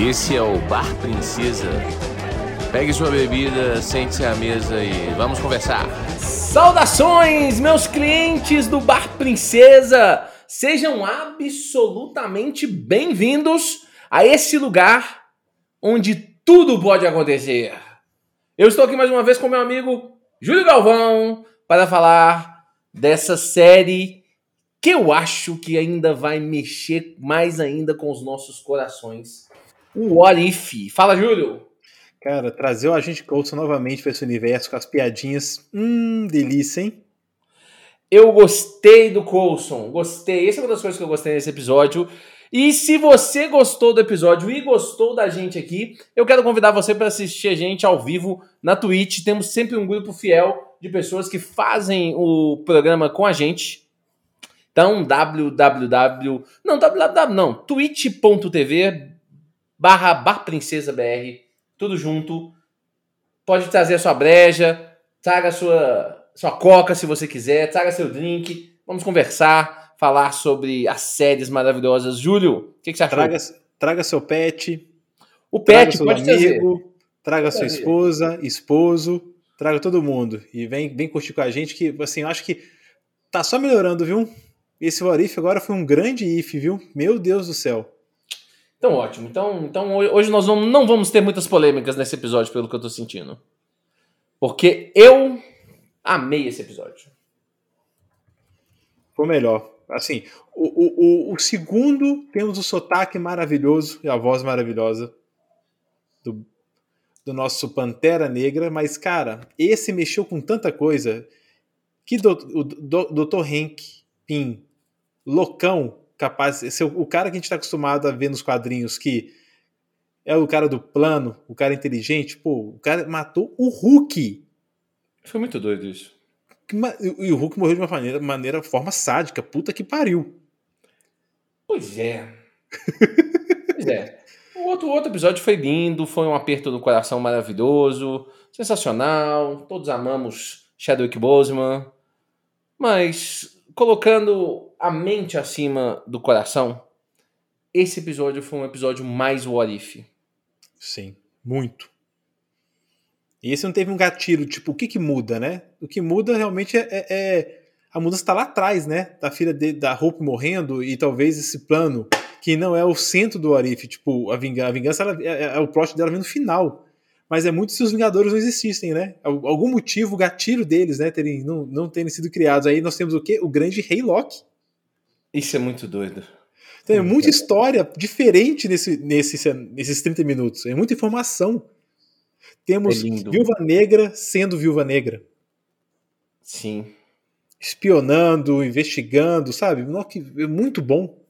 Esse é o Bar Princesa. Pegue sua bebida, sente-se à mesa e vamos conversar. Saudações, meus clientes do Bar Princesa! Sejam absolutamente bem-vindos a esse lugar onde tudo pode acontecer. Eu estou aqui mais uma vez com meu amigo Júlio Galvão para falar dessa série que eu acho que ainda vai mexer mais ainda com os nossos corações. O What If. Fala, Júlio! Cara, trazer o Agente Coulson novamente para esse universo com as piadinhas. Hum, delícia, hein? Eu gostei do Coulson, gostei. Essa é uma das coisas que eu gostei nesse episódio. E se você gostou do episódio e gostou da gente aqui, eu quero convidar você para assistir a gente ao vivo na Twitch. Temos sempre um grupo fiel de pessoas que fazem o programa com a gente. Então, www. Não, www não. twitch.tv barra barprincesabr. Tudo junto. Pode trazer a sua breja, traga a sua, sua coca se você quiser, traga seu drink. Vamos conversar, falar sobre as séries maravilhosas. Júlio, o que, que, você achou? Traga, traga seu pet. O pet traga pode seu amigo, trazer. traga sua esposa, esposo, traga todo mundo. E vem, vem curtir com a gente, que assim, eu acho que tá só melhorando, viu? Esse What If agora foi um grande if, viu? Meu Deus do céu. Então, ótimo. Então, então hoje nós não, não vamos ter muitas polêmicas nesse episódio, pelo que eu tô sentindo. Porque eu amei esse episódio. Foi melhor. Assim, o, o, o, segundo temos o sotaque maravilhoso e a voz maravilhosa do, do nosso Pantera Negra, mas, cara, esse mexeu com tanta coisa que do, o do, Dr. Hank Pym, loucão, capaz. Esse o cara que a gente está acostumado a ver nos quadrinhos, que é o cara do plano, o cara inteligente. Pô, o cara matou o Hulk. Foi muito doido isso. E o Hulk morreu de uma maneira, maneira forma sádica. Puta que pariu. Pois é. pois é. O outro, outro episódio foi lindo, foi um aperto do coração maravilhoso, sensacional. Todos amamos Chadwick Boseman. Mas colocando a mente acima do coração, esse episódio foi um episódio mais what if. Sim, muito. E esse não teve um gatilho, tipo, o que que muda, né? O que muda realmente é, é, é a mudança está lá atrás, né? Da filha de, da Hope morrendo e talvez esse plano que não é o centro do Arif, tipo, a vingança, a vingança ela, é, é, o plot dela vem no final. Mas é muito se os Vingadores não existissem, né? Algum motivo, o gatilho deles, né, terem, não, não terem sido criados. Aí nós temos o quê? O grande Rei Loki. Isso é muito doido. Tem é muita história diferente nesse, nesse, nesses 30 minutos. É muita informação. Temos É Viúva Negra sendo Viúva Negra. Sim. Espionando, investigando, sabe? É muito bom.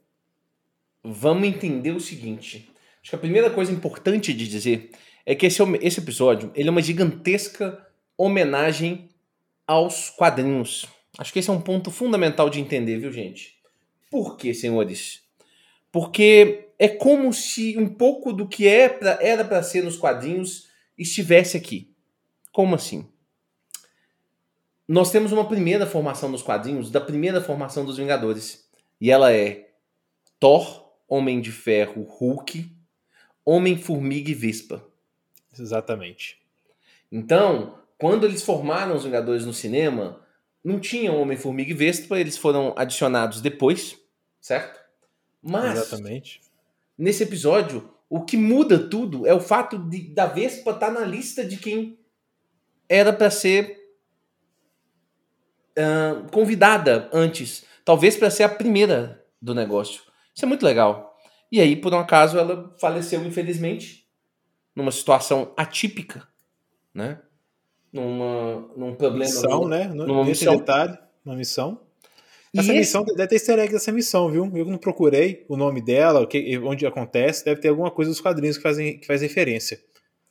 Vamos entender o seguinte. Acho que a primeira coisa importante de dizer é que esse, esse episódio ele é uma gigantesca homenagem aos quadrinhos. Acho que esse é um ponto fundamental de entender, viu, gente? Por quê, senhores? Porque é como se um pouco do que é pra, era para ser nos quadrinhos estivesse aqui. Como assim? Nós temos uma primeira formação nos quadrinhos, da primeira formação dos Vingadores. E ela é Thor, Homem de Ferro, Hulk, Homem-Formiga e Vespa. Exatamente. Então, quando eles formaram os Vingadores no cinema, não tinha Homem-Formiga e Vespa, eles foram adicionados depois, certo? Mas, Exatamente. nesse episódio, o que muda tudo é o fato de, da Vespa estar na lista de quem era para ser uh, convidada antes. Talvez para ser a primeira do negócio. Isso é muito legal. E aí, por um acaso, ela faleceu, infelizmente, numa situação atípica, né? Numa, num problema. Missão, numa, né? numa Nesse missão. detalhe, uma missão. E Essa esse- missão deve ter easter egg dessa missão, viu? Eu não procurei o nome dela, onde acontece, deve ter alguma coisa dos quadrinhos que, fazem, que faz referência.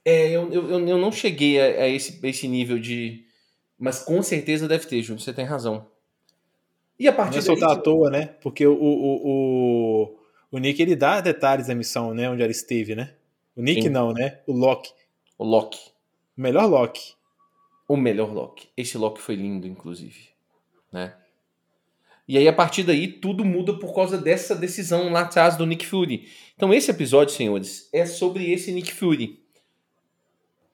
É, eu, eu, eu- não cheguei a, a esse, esse nível de. Mas com certeza deve ter, Júlio, você tem razão. E a Não partir é soltar à daí. toa, né? Porque o, o, o, o Nick ele dá detalhes da missão, né? Onde ela esteve, né? O Nick Sim. não, né? O Loki. O Loki. O melhor Loki. O melhor Loki. Esse Loki foi lindo, inclusive. Né? E aí, a partir daí, tudo muda por causa dessa decisão lá atrás do Nick Fury. Então, esse episódio, senhores, é sobre esse Nick Fury.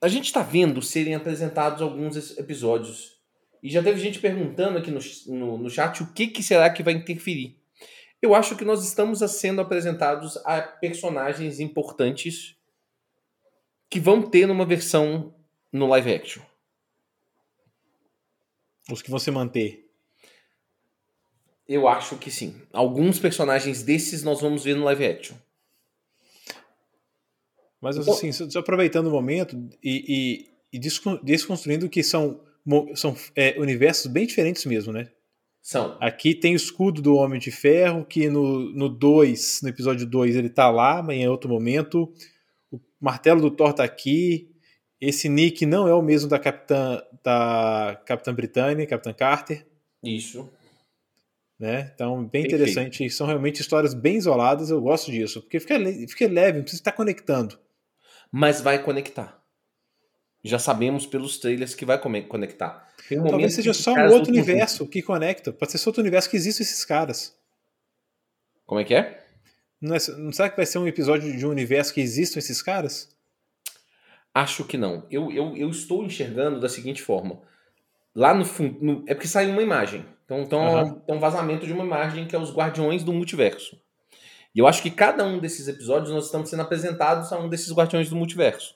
A gente está vendo serem apresentados alguns episódios. E já teve gente perguntando aqui no, no, no chat o que, que será que vai interferir. Eu acho que nós estamos sendo apresentados a personagens importantes que vão ter numa versão no live action. Os que você manter. Eu acho que sim. Alguns personagens desses nós vamos ver no live action. Mas assim, só aproveitando o momento e, e, e desconstruindo que são, são é, universos bem diferentes mesmo, né? São. Aqui tem o escudo do Homem de Ferro, que no 2, no, dois, no episódio 2, ele tá lá, mas em outro momento. O martelo do Thor tá aqui. Esse Nick não é o mesmo da Capitã, da Capitã Britânia, Capitã Carter. Isso. Né? Então, bem Perfeito. interessante. São realmente histórias bem isoladas, eu gosto disso. Porque fica, fica leve, não precisa estar conectando. Mas vai conectar. Já sabemos pelos trailers que vai conectar. Um Talvez seja só um outro universo que conecta. Pode ser só outro universo que existem esses caras. Como é que é? Não, é, não será que vai ser um episódio de um universo que existam esses caras? Acho que não. Eu, eu, eu estou enxergando da seguinte forma. Lá no fundo. É porque saiu uma imagem. Então, então uhum. é um vazamento de uma imagem que é os Guardiões do Multiverso. E eu acho que cada um desses episódios nós estamos sendo apresentados a um desses Guardiões do Multiverso.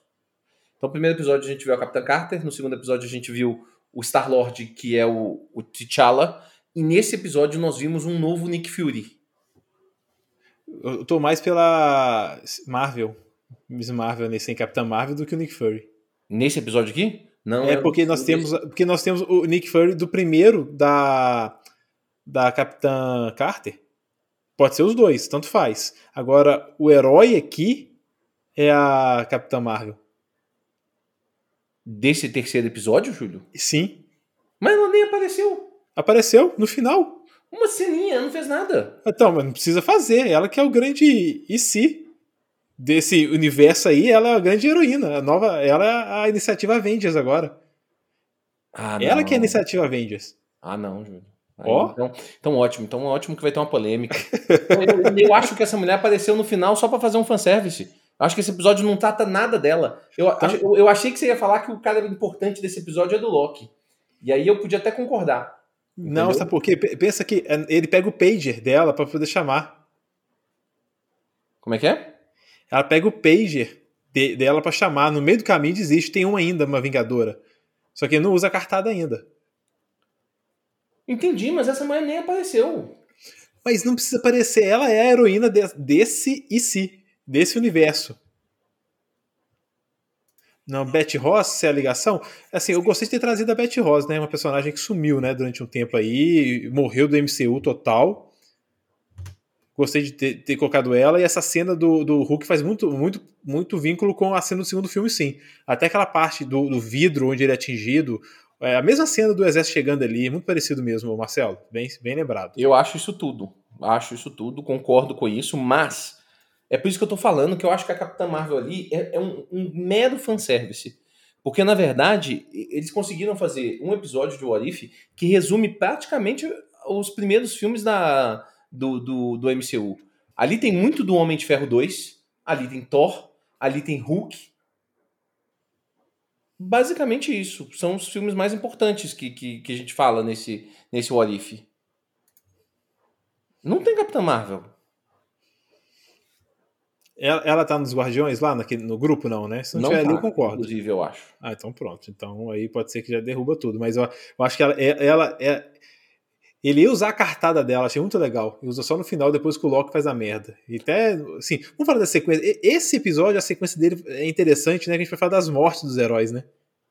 Então, no primeiro episódio a gente viu a Capitã Carter, no segundo episódio a gente viu o Star-Lord, que é o, o T'Challa, e nesse episódio nós vimos um novo Nick Fury. Eu tô mais pela Marvel, Miss Marvel nesse Capitã Marvel do que o Nick Fury. Nesse episódio aqui? Não. É, é porque nós temos, porque nós temos o Nick Fury do primeiro da da Capitã Carter. Pode ser os dois, tanto faz. Agora, o herói aqui é a Capitã Marvel desse terceiro episódio, Júlio? Sim. Mas ela nem apareceu. Apareceu no final. Uma ceninha, não fez nada. Então, mas não precisa fazer. Ela que é o grande e se desse universo aí, ela é a grande heroína. A nova, ela é a iniciativa Avengers agora. Ah, ela que é a iniciativa Avengers. Ah, não, Júlio. Ó. Então, então ótimo, então ótimo que vai ter uma polêmica. eu, eu, acho que essa mulher apareceu no final só para fazer um fanservice. Acho que esse episódio não trata nada dela. Eu, tá. eu, eu, achei que você ia falar que o cara importante desse episódio é do Loki. E aí eu podia até concordar. Não, entendeu? sabe por quê? Pensa que é, ele pega o pager dela para poder chamar. Como é que é? Ela pega o pager de, dela para chamar. No meio do caminho desiste. Tem uma ainda, uma Vingadora. Só que não usa a cartada ainda. Entendi, mas essa mulher nem apareceu. Mas não precisa aparecer. Ela é a heroína de, desse e si desse universo. Não, Betty Ross, é a ligação. Assim, eu gostei de ter trazido a Betty Ross, né? Uma personagem que sumiu, né, durante um tempo aí, morreu do MCU total. Gostei de ter, ter colocado ela e essa cena do, do Hulk faz muito, muito, muito vínculo com a cena do segundo filme, sim. Até aquela parte do, do vidro onde ele é atingido, é a mesma cena do exército chegando ali, muito parecido mesmo, Marcelo. Bem, bem lembrado. Eu acho isso tudo. Acho isso tudo, concordo com isso, mas é por isso que eu tô falando que eu acho que a Capitã Marvel ali é, é um, um, mero fanservice. Porque, na verdade, eles conseguiram fazer um episódio de What If que resume praticamente os primeiros filmes da, do, do, do MCU. Ali tem muito do Homem de Ferro 2, ali tem Thor, ali tem Hulk. Basicamente isso. São os filmes mais importantes que, que, que a gente fala nesse, nesse What If. Não tem Capitã Marvel. Ela, ela tá nos Guardiões lá naquele, no grupo, não, né? Se não, não tiver tá, ali, eu concordo. Inclusive, eu acho. Ah, então pronto. Então aí pode ser que já derruba tudo. Mas eu, eu acho que ela, é, ela é. Ele ia usar a cartada dela, achei muito legal. E usa só no final, depois que o Loki faz a merda. E até, assim, vamos falar da sequência. Esse episódio, a sequência dele é interessante, né? Que a gente vai falar das mortes dos heróis, né?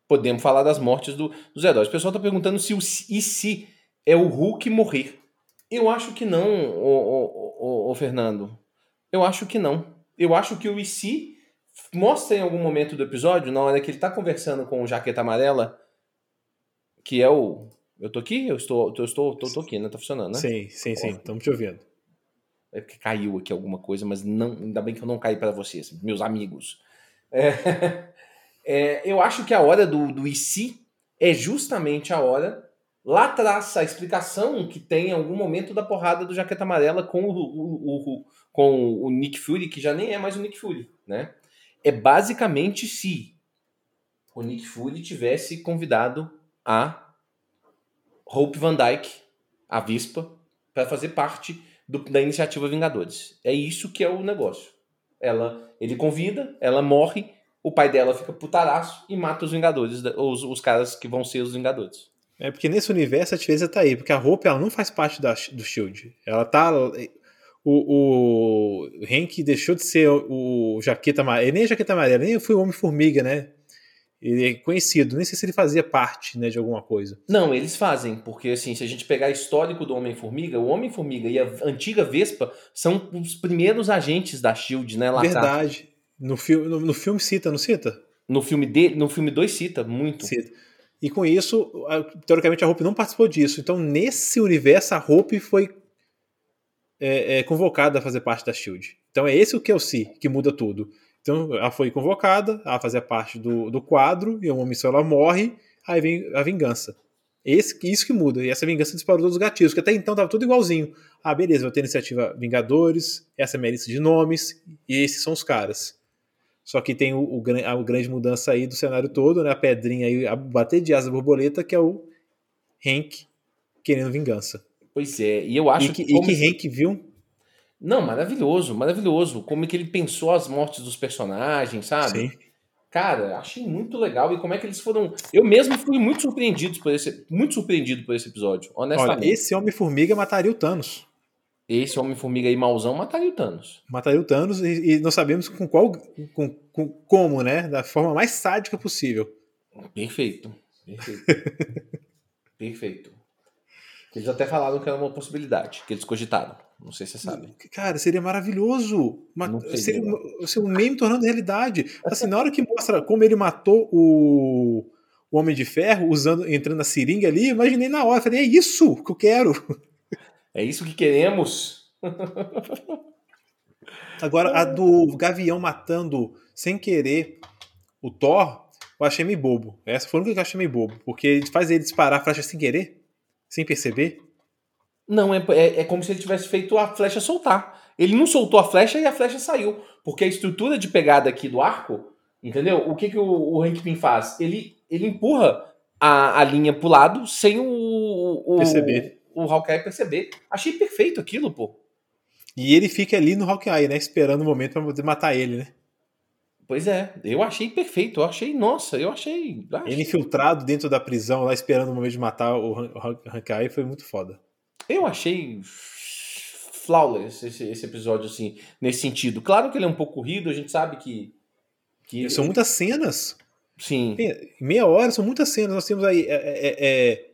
Podemos falar das mortes do, dos heróis. O pessoal tá perguntando se o e se é o Hulk morrer. Eu acho que não, o, o, o Fernando. Eu acho que não eu acho que o IC mostra em algum momento do episódio, na hora que ele tá conversando com o Jaqueta Amarela, que é o. Eu tô aqui? Eu estou, eu estou, tô, tô aqui, né? Tá funcionando, né? Sim, sim, sim. Estamos te ouvindo. É que caiu aqui alguma coisa, mas não, ainda bem que eu não caí para vocês, meus amigos. É, é, eu acho que a hora do, do IC é justamente a hora lá atrás a explicação que tem em algum momento da porrada do Jaqueta Amarela com o, o, o, com o Nick Fury, que já nem é mais o Nick Fury, né? É basicamente se o Nick Fury tivesse convidado a Hope Van Dyke, a Vispa, para fazer parte do, da iniciativa Vingadores. É isso que é o negócio. Ela, ele convida, ela morre, o pai dela fica putaraço e mata os Vingadores, os, os caras que vão ser os Vingadores. É porque nesse universo a Tivesa tá aí, porque a roupa ela não faz parte da, do Shield. Ela tá. O, o Hank deixou de ser o, o Jaqueta Amarela. nem a Jaqueta Amarela, nem foi o Homem-Formiga, né? Ele é conhecido. Nem sei se ele fazia parte né, de alguma coisa. Não, eles fazem, porque assim, se a gente pegar histórico do Homem-Formiga, o Homem-Formiga e a antiga Vespa são os primeiros agentes da Shield, né? Lá Verdade. No, filme, no, no filme cita, não cita? No filme de, no filme 2 cita, muito. Cita. E com isso, teoricamente, a Hope não participou disso. Então, nesse universo, a Hope foi é, é, convocada a fazer parte da Shield. Então, é esse o sei que muda tudo. Então, ela foi convocada a fazer parte do, do quadro, e uma missão ela morre, aí vem a vingança. Esse, isso que muda. E essa vingança disparou todos os gatilhos, que até então estava tudo igualzinho. Ah, beleza, vou ter iniciativa Vingadores, essa é a minha lista de nomes, e esses são os caras. Só que tem o, o, a grande mudança aí do cenário todo, né? A pedrinha aí, a bater de asa borboleta, que é o Hank querendo vingança. Pois é, e eu acho e que. E que Hank viu? Não, maravilhoso, maravilhoso. Como é que ele pensou as mortes dos personagens, sabe? Sim. Cara, achei muito legal e como é que eles foram. Eu mesmo fui muito surpreendido por esse, muito surpreendido por esse episódio, honestamente. Olha, esse Homem-Formiga mataria o Thanos esse Homem-Formiga aí mauzão mataria o Thanos. Mataria o Thanos e, e não sabemos com qual. Com, com, como, né? Da forma mais sádica possível. Perfeito. Perfeito. Perfeito. Eles até falaram que era uma possibilidade, que eles cogitaram. Não sei se você sabe. Cara, seria maravilhoso. seria seria um meme tornando realidade. Assim, na hora que mostra como ele matou o, o Homem de Ferro, usando, entrando na seringa ali, imaginei na hora. Falei, é isso que eu quero. É isso que queremos. Agora, a do Gavião matando sem querer o Thor, eu achei meio bobo. Essa foi a única que eu achei meio bobo. Porque ele faz ele disparar a flecha sem querer, sem perceber. Não, é, é, é, como se ele tivesse feito a flecha soltar. Ele não soltou a flecha e a flecha saiu. Porque a estrutura de pegada aqui do arco, entendeu? O que, que o, o Hank Pym faz? Ele, ele empurra a, a linha pro lado sem o, o, perceber o Hawkeye perceber. Achei perfeito aquilo, pô. E ele fica ali no Hawkeye, né? Esperando o momento pra poder matar ele, né? Pois é, eu achei perfeito, eu achei, nossa, eu achei. achei... Ele infiltrado dentro da prisão, lá esperando o momento de matar o Hawkeye, foi muito foda. Eu achei flawless esse, esse episódio, assim, nesse sentido. Claro que ele é um pouco corrido, a gente sabe que. que são muitas cenas. Sim. Meia hora, são muitas cenas. Nós temos aí. É, é, é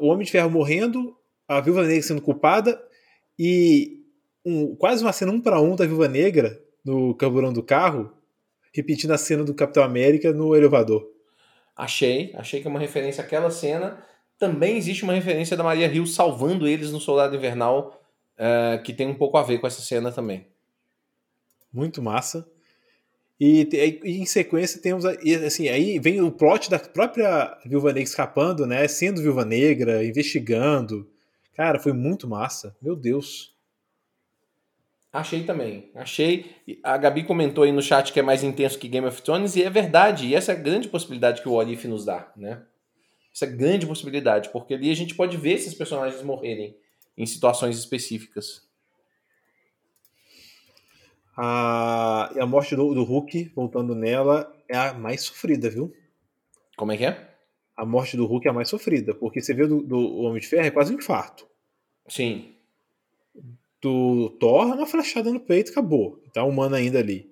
o Homem de Ferro morrendo, a Viúva Negra sendo culpada e um, quase uma cena um para um da Viúva Negra no camburão do carro, repetindo a cena do Capitão América no elevador. Achei, achei que é uma referência àquela cena. Também existe uma referência da Maria Hill salvando eles no Soldado Invernal, uh, que tem um pouco a ver com essa cena também. Muito massa. E, e, em sequência temos assim, aí vem o plot da própria Viúva Negra escapando, né, sendo Viúva Negra, investigando. Cara, foi muito massa. Meu Deus. Achei também. Achei. A Gabi comentou aí no chat que é mais intenso que Game of Thrones e é verdade. E essa é a grande possibilidade que o Orif nos dá, né? Essa é a grande possibilidade, porque ali a gente pode ver esses personagens morrerem em situações específicas. A, a morte do, do Hulk, voltando nela, é a mais sofrida, viu? Como é que é? A morte do Hulk é a mais sofrida, porque você vê do, do Homem de Ferro é quase um infarto. Sim. Do Thor é uma flechada no peito, acabou. Tá humano ainda ali.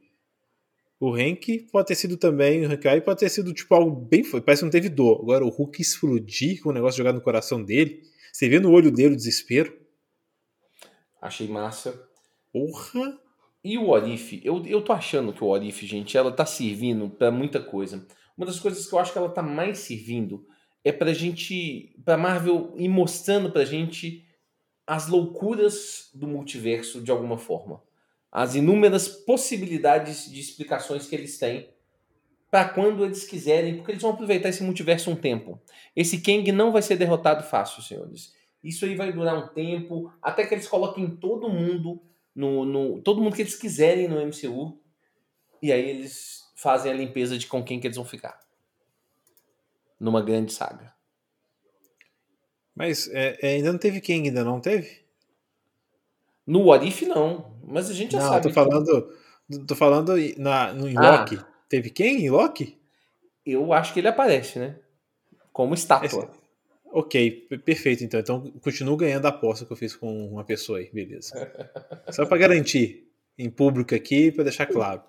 O Hank pode ter sido também, o Hank pode ter sido tipo algo bem. Parece que não teve dor. Agora o Hulk explodir com o negócio jogado no coração dele. Você vê no olho dele o desespero. Achei massa. Porra! E o Orif, eu, eu tô achando que o Orif, gente, ela tá servindo para muita coisa. Uma das coisas que eu acho que ela tá mais servindo é pra gente, pra Marvel ir mostrando pra gente as loucuras do multiverso de alguma forma. As inúmeras possibilidades de explicações que eles têm para quando eles quiserem, porque eles vão aproveitar esse multiverso um tempo. Esse Kang não vai ser derrotado fácil, senhores. Isso aí vai durar um tempo, até que eles coloquem todo mundo no, no todo mundo que eles quiserem no MCU, e aí eles fazem a limpeza de com quem que eles vão ficar. Numa grande saga. Mas é, é, ainda não teve Kang, ainda não teve? No What If, não. Mas a gente já não, sabe. Tô falando, que... tô falando na, no em ah. Loki. Teve quem em Loki? Eu acho que ele aparece, né? Como estátua. Ok, perfeito então. Então continuo ganhando a aposta que eu fiz com uma pessoa aí, beleza. Só para garantir em público aqui, para deixar claro.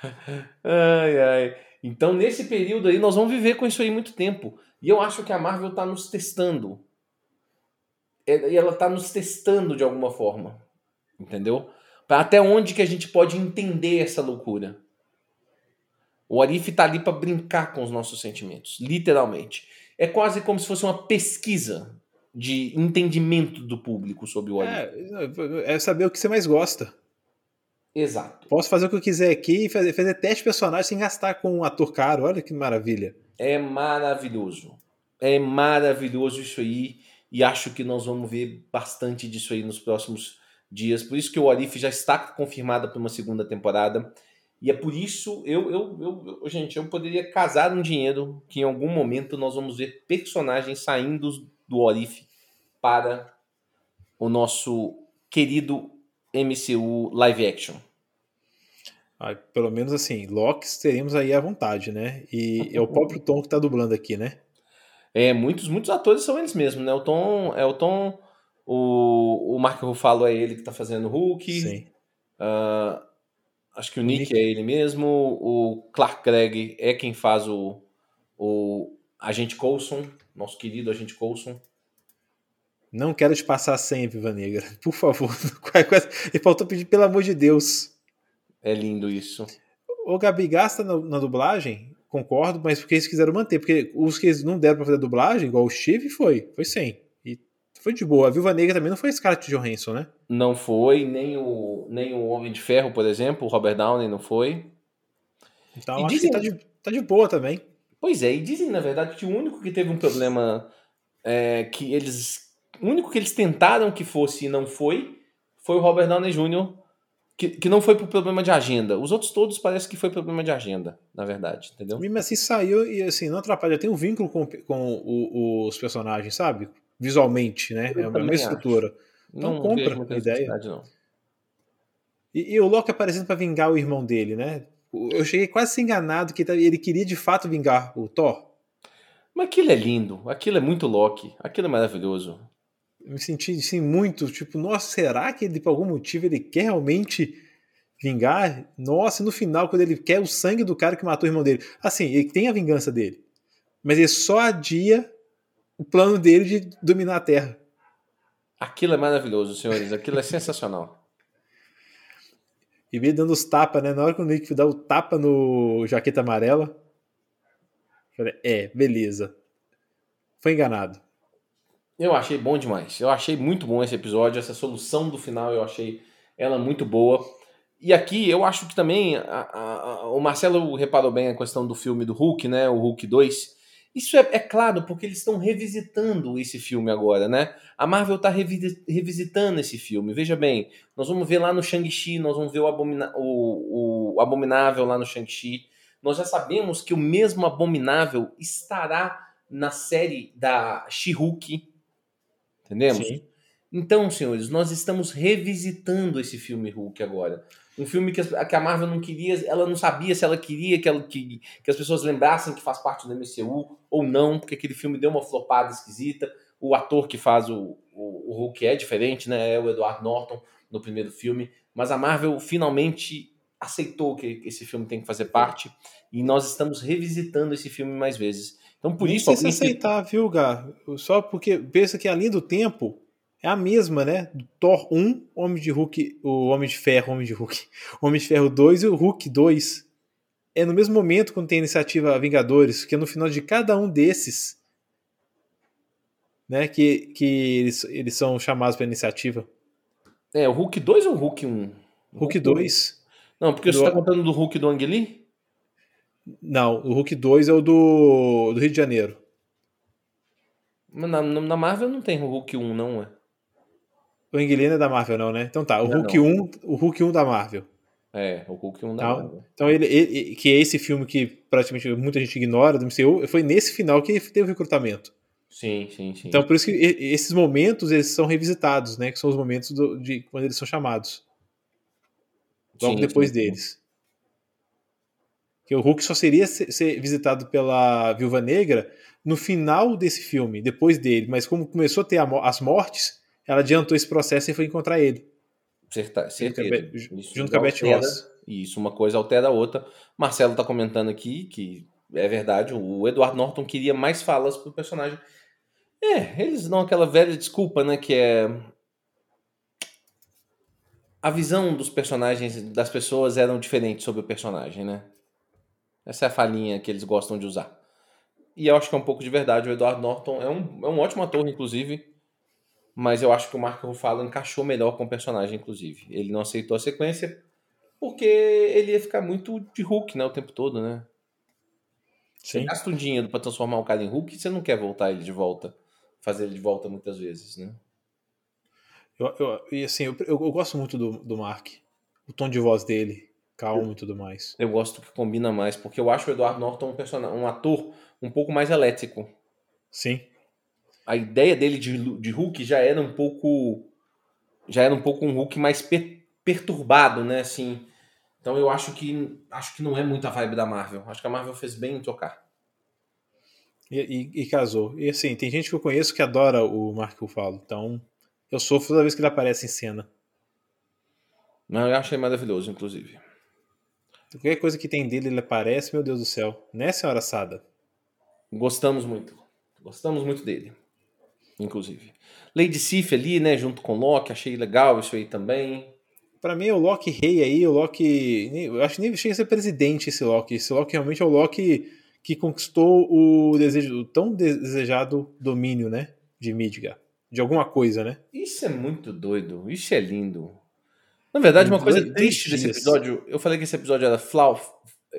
Ai, ai. Então nesse período aí nós vamos viver com isso aí muito tempo. E eu acho que a Marvel tá nos testando. É, e ela tá nos testando de alguma forma. Entendeu? Para até onde que a gente pode entender essa loucura. O Arif tá ali para brincar com os nossos sentimentos, literalmente. É quase como se fosse uma pesquisa de entendimento do público sobre o Arif. É, é saber o que você mais gosta. Exato. Posso fazer o que eu quiser aqui e fazer, fazer teste de personagem sem gastar com um ator caro. Olha que maravilha. É maravilhoso. É maravilhoso isso aí. E acho que nós vamos ver bastante disso aí nos próximos dias. Por isso que o Arif já está confirmada para uma segunda temporada. E é por isso, eu, eu, eu, gente, eu poderia casar um dinheiro que em algum momento nós vamos ver personagens saindo do Orif para o nosso querido MCU live action. Ah, pelo menos assim, Locks teremos aí à vontade, né? E é o próprio Tom que tá dublando aqui, né? É, muitos, muitos atores são eles mesmos, né? O Tom, é o Tom, o, o Mark Ruffalo é ele que tá fazendo o Hulk. Sim. Uh, Acho que o Nick, Nick, é ele mesmo. O Clark Gregg é quem faz o, o Agente Coulson, nosso querido Agente Coulson. Não quero te passar sem, Viva Negra. Por favor. Ele faltou pedir, pelo amor de Deus. É lindo isso. O Gabi gasta na, na, dublagem, concordo, mas porque eles quiseram manter. Porque os que eles não deram pra fazer dublagem, igual o Steve, foi. Foi sem. Foi de boa. A Viúva Negra também não foi Scarlett Johansson, né? Não foi, nem o, nem o Homem de Ferro, por exemplo, o Robert Downey não foi. Então e acho dizem... que tá de, tá de boa também. Pois é, e dizem, na verdade, que o único que teve um problema é, que eles. O único que eles tentaram que fosse e não foi, foi o Robert Downey Jr., que, que não foi por problema de agenda. Os outros todos parece que foi problema de agenda, na verdade, entendeu? Mesmo assim saiu e assim, não atrapalha, tem um vínculo com, com o, os personagens, sabe? Visualmente, né? Eu é a mesma estrutura. Então não compra a ideia. Não. E, e, o Loki aparecendo para vingar o irmão dele, né? Eu cheguei quase a ser enganado que ele queria de fato vingar o Thor. Mas aquilo é lindo, aquilo é muito Loki, aquilo é maravilhoso. Eu me senti assim, muito, tipo, nossa, será que ele, por algum motivo, ele quer realmente vingar? Nossa, e no final, quando ele quer o sangue do cara que matou o irmão dele. Assim, ele tem a vingança dele. Mas ele só adia o plano dele de dominar a Terra. Aquilo é maravilhoso, senhores. Aquilo é sensacional. E veio dando os tapas, né? Na hora que o Nick dá o tapa no jaqueta amarela. Falei, é, beleza. Foi enganado. Eu achei bom demais. Eu achei muito bom esse episódio. Essa solução do final eu achei ela muito boa. E aqui eu acho que também a, a, a, o Marcelo reparou bem a questão do filme do Hulk, né? O Hulk 2 isso é, é claro porque eles estão revisitando esse filme agora, né? A Marvel está revisitando esse filme. Veja bem, nós vamos ver lá no Shang-Chi, nós vamos ver o, Abomina o, o Abominável lá no Shang-Chi. Nós já sabemos que o mesmo Abominável estará na série da She-Hulk. Entendemos? Sim. Então, senhores, nós estamos revisitando esse filme Hulk agora. Um filme que, que a Marvel não queria, ela não sabia se ela queria que, ela, que, que as pessoas lembrassem que faz parte do MCU ou não, porque aquele filme deu uma flopada esquisita. O ator que faz o, o, o Hulk é diferente, né? É o Edward Norton no primeiro filme. Mas a Marvel finalmente aceitou que esse filme tem que fazer parte e nós estamos revisitando esse filme mais vezes. Então por isso. Isso é aceitar, viu, Gar? Só porque pensa que além do tempo é a mesma, né? Do Thor 1, Homem de Hulk, o Homem de Ferro, Homem de Hulk, Homem de Ferro 2 e o Hulk 2. É no mesmo momento quando tem a iniciativa Vingadores, que é no final de cada um desses, né? Que, que eles, eles são chamados para iniciativa. É, o Hulk 2 ou o Hulk 1? Hulk 2. Não, porque do... você está contando do Hulk do Ang Lee? Não, o Hulk 2 é o do, do Rio de Janeiro. Na, na Marvel não tem o Hulk 1, não, é? O Inguilino é da Marvel, não, né? Então tá, o Não, Hulk não. 1, o Hulk 1 da Marvel. É, o Hulk 1 da Tá? Marvel. Então ele, ele- que é esse filme que praticamente muita gente ignora do MCU, foi nesse final que teve o recrutamento. Sim, sim, sim. Então por isso que esses momentos eles são revisitados, né? Que são os momentos do- de quando eles são chamados. Logo Sim, depois sim, deles. Que o Hulk só seria ser, ser visitado pela Viúva Negra no final desse filme, depois dele. Mas como começou a ter a as mortes, ela adiantou esse processo e foi encontrar ele. Certa, certeza. Isso junto com a Beth Ross. Isso, uma coisa altera a outra. Marcelo tá comentando aqui que é verdade, o Edward Norton queria mais falas pro personagem. É, eles dão aquela velha desculpa, né, que é a visão dos personagens das pessoas eram diferentes sobre o personagem, né? Essa é a falinha que eles gostam de usar. E eu acho que é um pouco de verdade. O Edward Norton é um, é um ótimo ator, inclusive. Mas eu acho que o Mark Ruffalo encaixou melhor com o personagem, inclusive. Ele não aceitou a sequência porque ele ia ficar muito de Hulk, né, o tempo todo, né? Você Sim. gasta um dinheiro pra transformar o cara em Hulk e você não quer voltar ele de volta. Fazer ele de volta muitas vezes, né? Eu, eu- e assim, eu, eu- eu gosto muito do, do Mark. O tom de voz dele, calmo e tudo mais. Eu gosto que combina mais, porque eu acho o Edward Norton um, persona- um ator um pouco mais elétrico. Sim. A ideia dele de, de Hulk já era um pouco. Já era um pouco um Hulk mais per- perturbado, né? Assim. Então eu acho que acho que não é muito a vibe da Marvel. Acho que a Marvel fez bem em trocar. E, e- e casou. E assim, tem gente que eu conheço que adora o Mark Ruffalo. Então, eu sofro toda vez que ele aparece em cena. Não, eu achei maravilhoso, inclusive. Qualquer coisa que tem dele, ele aparece, meu Deus do céu. Né, senhora Sada? Gostamos muito. Gostamos muito dele. Inclusive. Lady Sif ali, né? Junto com Loki. Achei legal isso aí também. Pra mim, o Loki rei aí, o Loki. Eu acho que nem chega a ser presidente esse Loki. Esse Loki realmente é o Loki que conquistou o desejo, o tão desejado domínio, né? De Midgar. De alguma coisa, né? Isso é muito doido. Isso é lindo. Na verdade, uma coisa triste desse episódio. Eu falei que esse episódio era flau,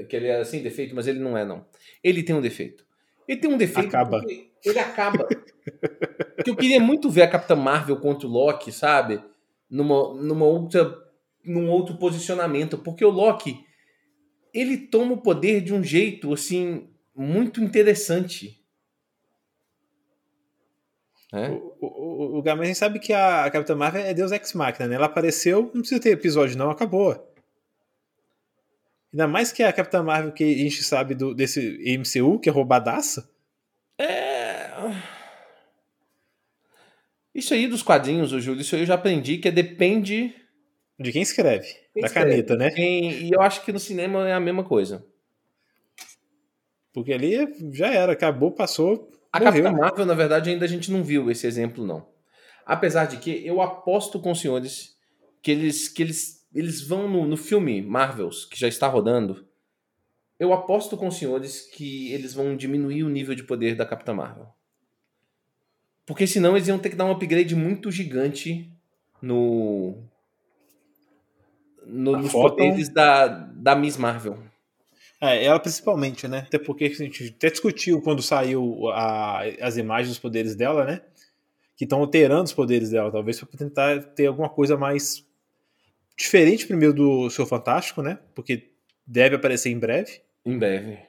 que ele era sem defeito, mas ele não é, não. Ele tem um defeito. Ele tem um defeito. Acaba. porque Ele acaba. porque eu queria muito ver a Capitã Marvel contra o Loki, sabe? Numa, numa outra. Num outro posicionamento. Porque o Loki. Ele toma o poder de um jeito, assim. Muito interessante. É? O, o, o, o Gamer, sabe que a, a Capitã Marvel é Deus Ex Machina, né? Ela apareceu, não precisa ter episódio, não, acabou. Ainda mais que a Capitã Marvel que a gente sabe do, desse MCU, que é roubadaça. É. Isso aí dos quadrinhos, Júlio, isso aí eu já aprendi que é depende. De quem escreve. quem da escreve, caneta, né? quem- E eu acho que no cinema é a mesma coisa. Porque ali já era, acabou, passou, A morreu. Capitã Marvel, na verdade, ainda a gente não viu esse exemplo, não. Apesar de que eu aposto com os senhores que eles, que eles, eles vão no, no filme Marvels, que já está rodando. Eu aposto com os senhores que eles vão diminuir o nível de poder da Capitã Marvel. Porque senão eles iam ter que dar um upgrade muito gigante no. no nos Photon- poderes da, da Miss Marvel. É, ela principalmente, né? Até porque a gente até discutiu quando saiu a- as imagens dos poderes dela, né? Que estão alterando os poderes dela, talvez para tentar ter alguma coisa mais diferente primeiro do Seu Fantástico, né? Porque deve aparecer em breve, Em breve. Tá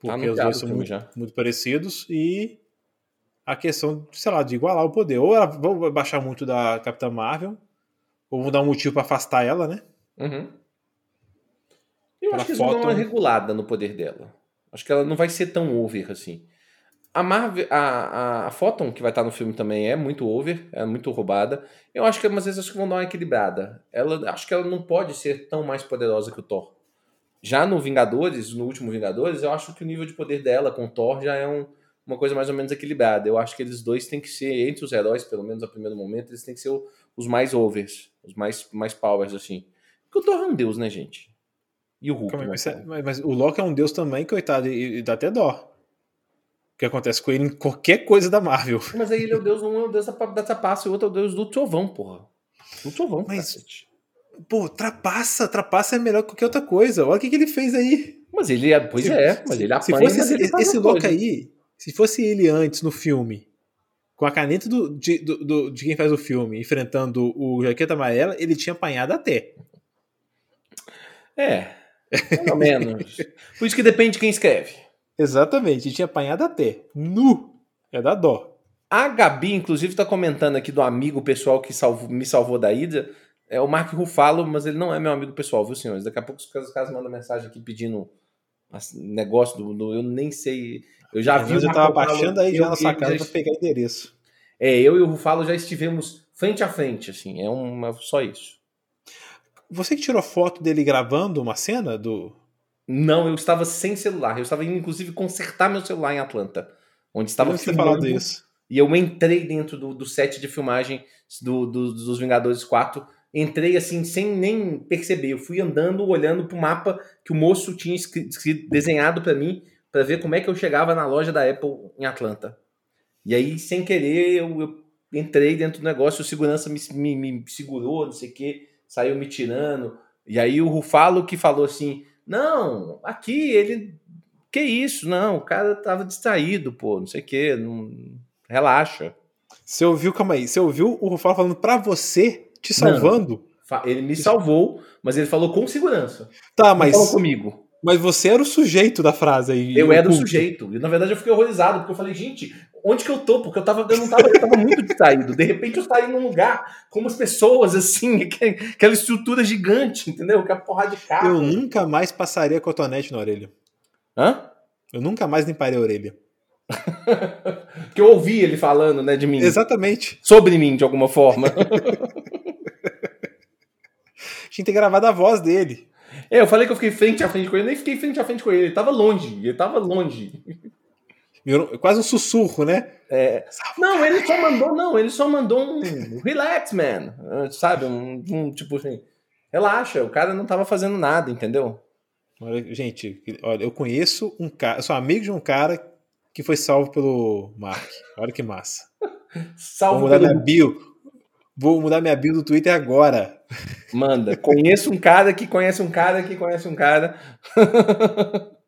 porque os anunciado dois são muito, muito parecidos e a questão, sei lá, de igualar o poder. Ou ela vão baixar muito da Capitã Marvel, ou vão dar um motivo para afastar ela, né? Uhum. Eu Pela acho que eles vão dar uma foto- regulada no poder dela. Acho que ela não vai ser tão over assim. A Marvel, a, a, a Photon, que vai estar no filme também, é muito over, é muito roubada. Eu acho que às vezes acho que vão dar uma equilibrada. Ela, acho que ela não pode ser tão mais poderosa que o Thor. Já no Vingadores, no último Vingadores, eu acho que o nível de poder dela com o Thor já é um- uma coisa mais ou menos equilibrada. Eu acho que eles dois têm que ser, entre os heróis, pelo menos a primeiro momento, eles têm que ser o- os mais overs, os mais, mais powers, assim. Porque o Thor é um deus, né, gente? E o Hulk, Calma né? mas, é- mas- mas o Loki é um deus também, coitado, e, e dá até dó. O que acontece com ele em qualquer coisa da Marvel. Mas aí ele é o deus, um é o deus da, da trapaça e o outro é o deus do trovão, porra. Do trovão, Mas- cacete. Pô, trapaça, trapaça é melhor que qualquer outra coisa. Olha o que, que ele fez aí. Mas ele é, pois Se- é, mas ele Se apanha, fosse mas esse, esse coisa. aí, se fosse ele antes no filme, com a caneta do, de, do- do- de quem faz o filme, enfrentando o Jaqueta Amarela, ele tinha apanhado até. É, ou menos. Por isso que depende de quem escreve. Exatamente, ele tinha apanhado até. Nu! É da dó. A Gabi, inclusive, tá comentando aqui do amigo pessoal que salvou- me salvou da ida. É o Mark Ruffalo, mas ele não é meu amigo pessoal, viu, senhores? Daqui a pouco os caras, mandam mensagem aqui pedindo negócio do, do- Eu nem sei. Eu já vi eu o já Mark tava Ruffalo, baixando aí já na sua casa pra pegar endereço. É, eu e o Rufalo já estivemos frente a frente, assim, é uma, só isso. Você que tirou foto dele gravando uma cena do. Não, eu estava sem celular, eu estava indo, inclusive, consertar meu celular em Atlanta, onde estava Estava filmando, isso. e eu entrei dentro do, do set de filmagem do, do- dos Vingadores 4, entrei assim, sem nem perceber, eu fui andando, olhando pro mapa que o moço tinha escri- escri- desenhado para mim, para ver como é que eu chegava na loja da Apple em Atlanta. E aí, sem querer, eu, eu entrei dentro do negócio, o segurança me, me, me segurou, não sei o que, saiu me tirando. E aí o Rufalo que falou assim: Não, aqui ele. Que isso? Não, o cara tava distraído, pô, não sei o que, não... relaxa. Você ouviu, calma aí, você ouviu o Rufalo falando pra você, te salvando? Fa- Ele me salvou, mas ele falou com segurança. Tá, Não mas, falou comigo. Mas você era o sujeito da frase aí. Eu era o sujeito. E na verdade eu fiquei horrorizado, porque eu falei, gente, onde que eu tô? Porque eu tava, eu não tava, eu tava muito distraído. De repente eu saí num lugar com umas pessoas, assim, aquela estrutura gigante, entendeu? Aquela porrada de carro. Eu nunca mais passaria cotonete na orelha. Hã? Eu nunca mais limparia a orelha. Porque eu ouvi ele falando, né, de mim. Exatamente. Sobre mim, de alguma forma. Tinha que ter gravado a voz dele. É, eu falei que eu fiquei frente a frente com ele, nem fiquei frente a frente com ele, ele tava longe, ele tava longe. Quase um sussurro, né? É, não, ele só mandou, não, ele só mandou um relax, man, sabe, um, um tipo assim, relaxa, o cara não tava fazendo nada, entendeu? Olha, gente, olha, eu conheço um cara, eu sou amigo de um cara que foi salvo pelo Mark. Olha que massa. Vou Salvo mudar pelo... minha bio. Vou mudar minha bio do Twitter agora. Manda, conheço um cara que conhece um cara que conhece um cara.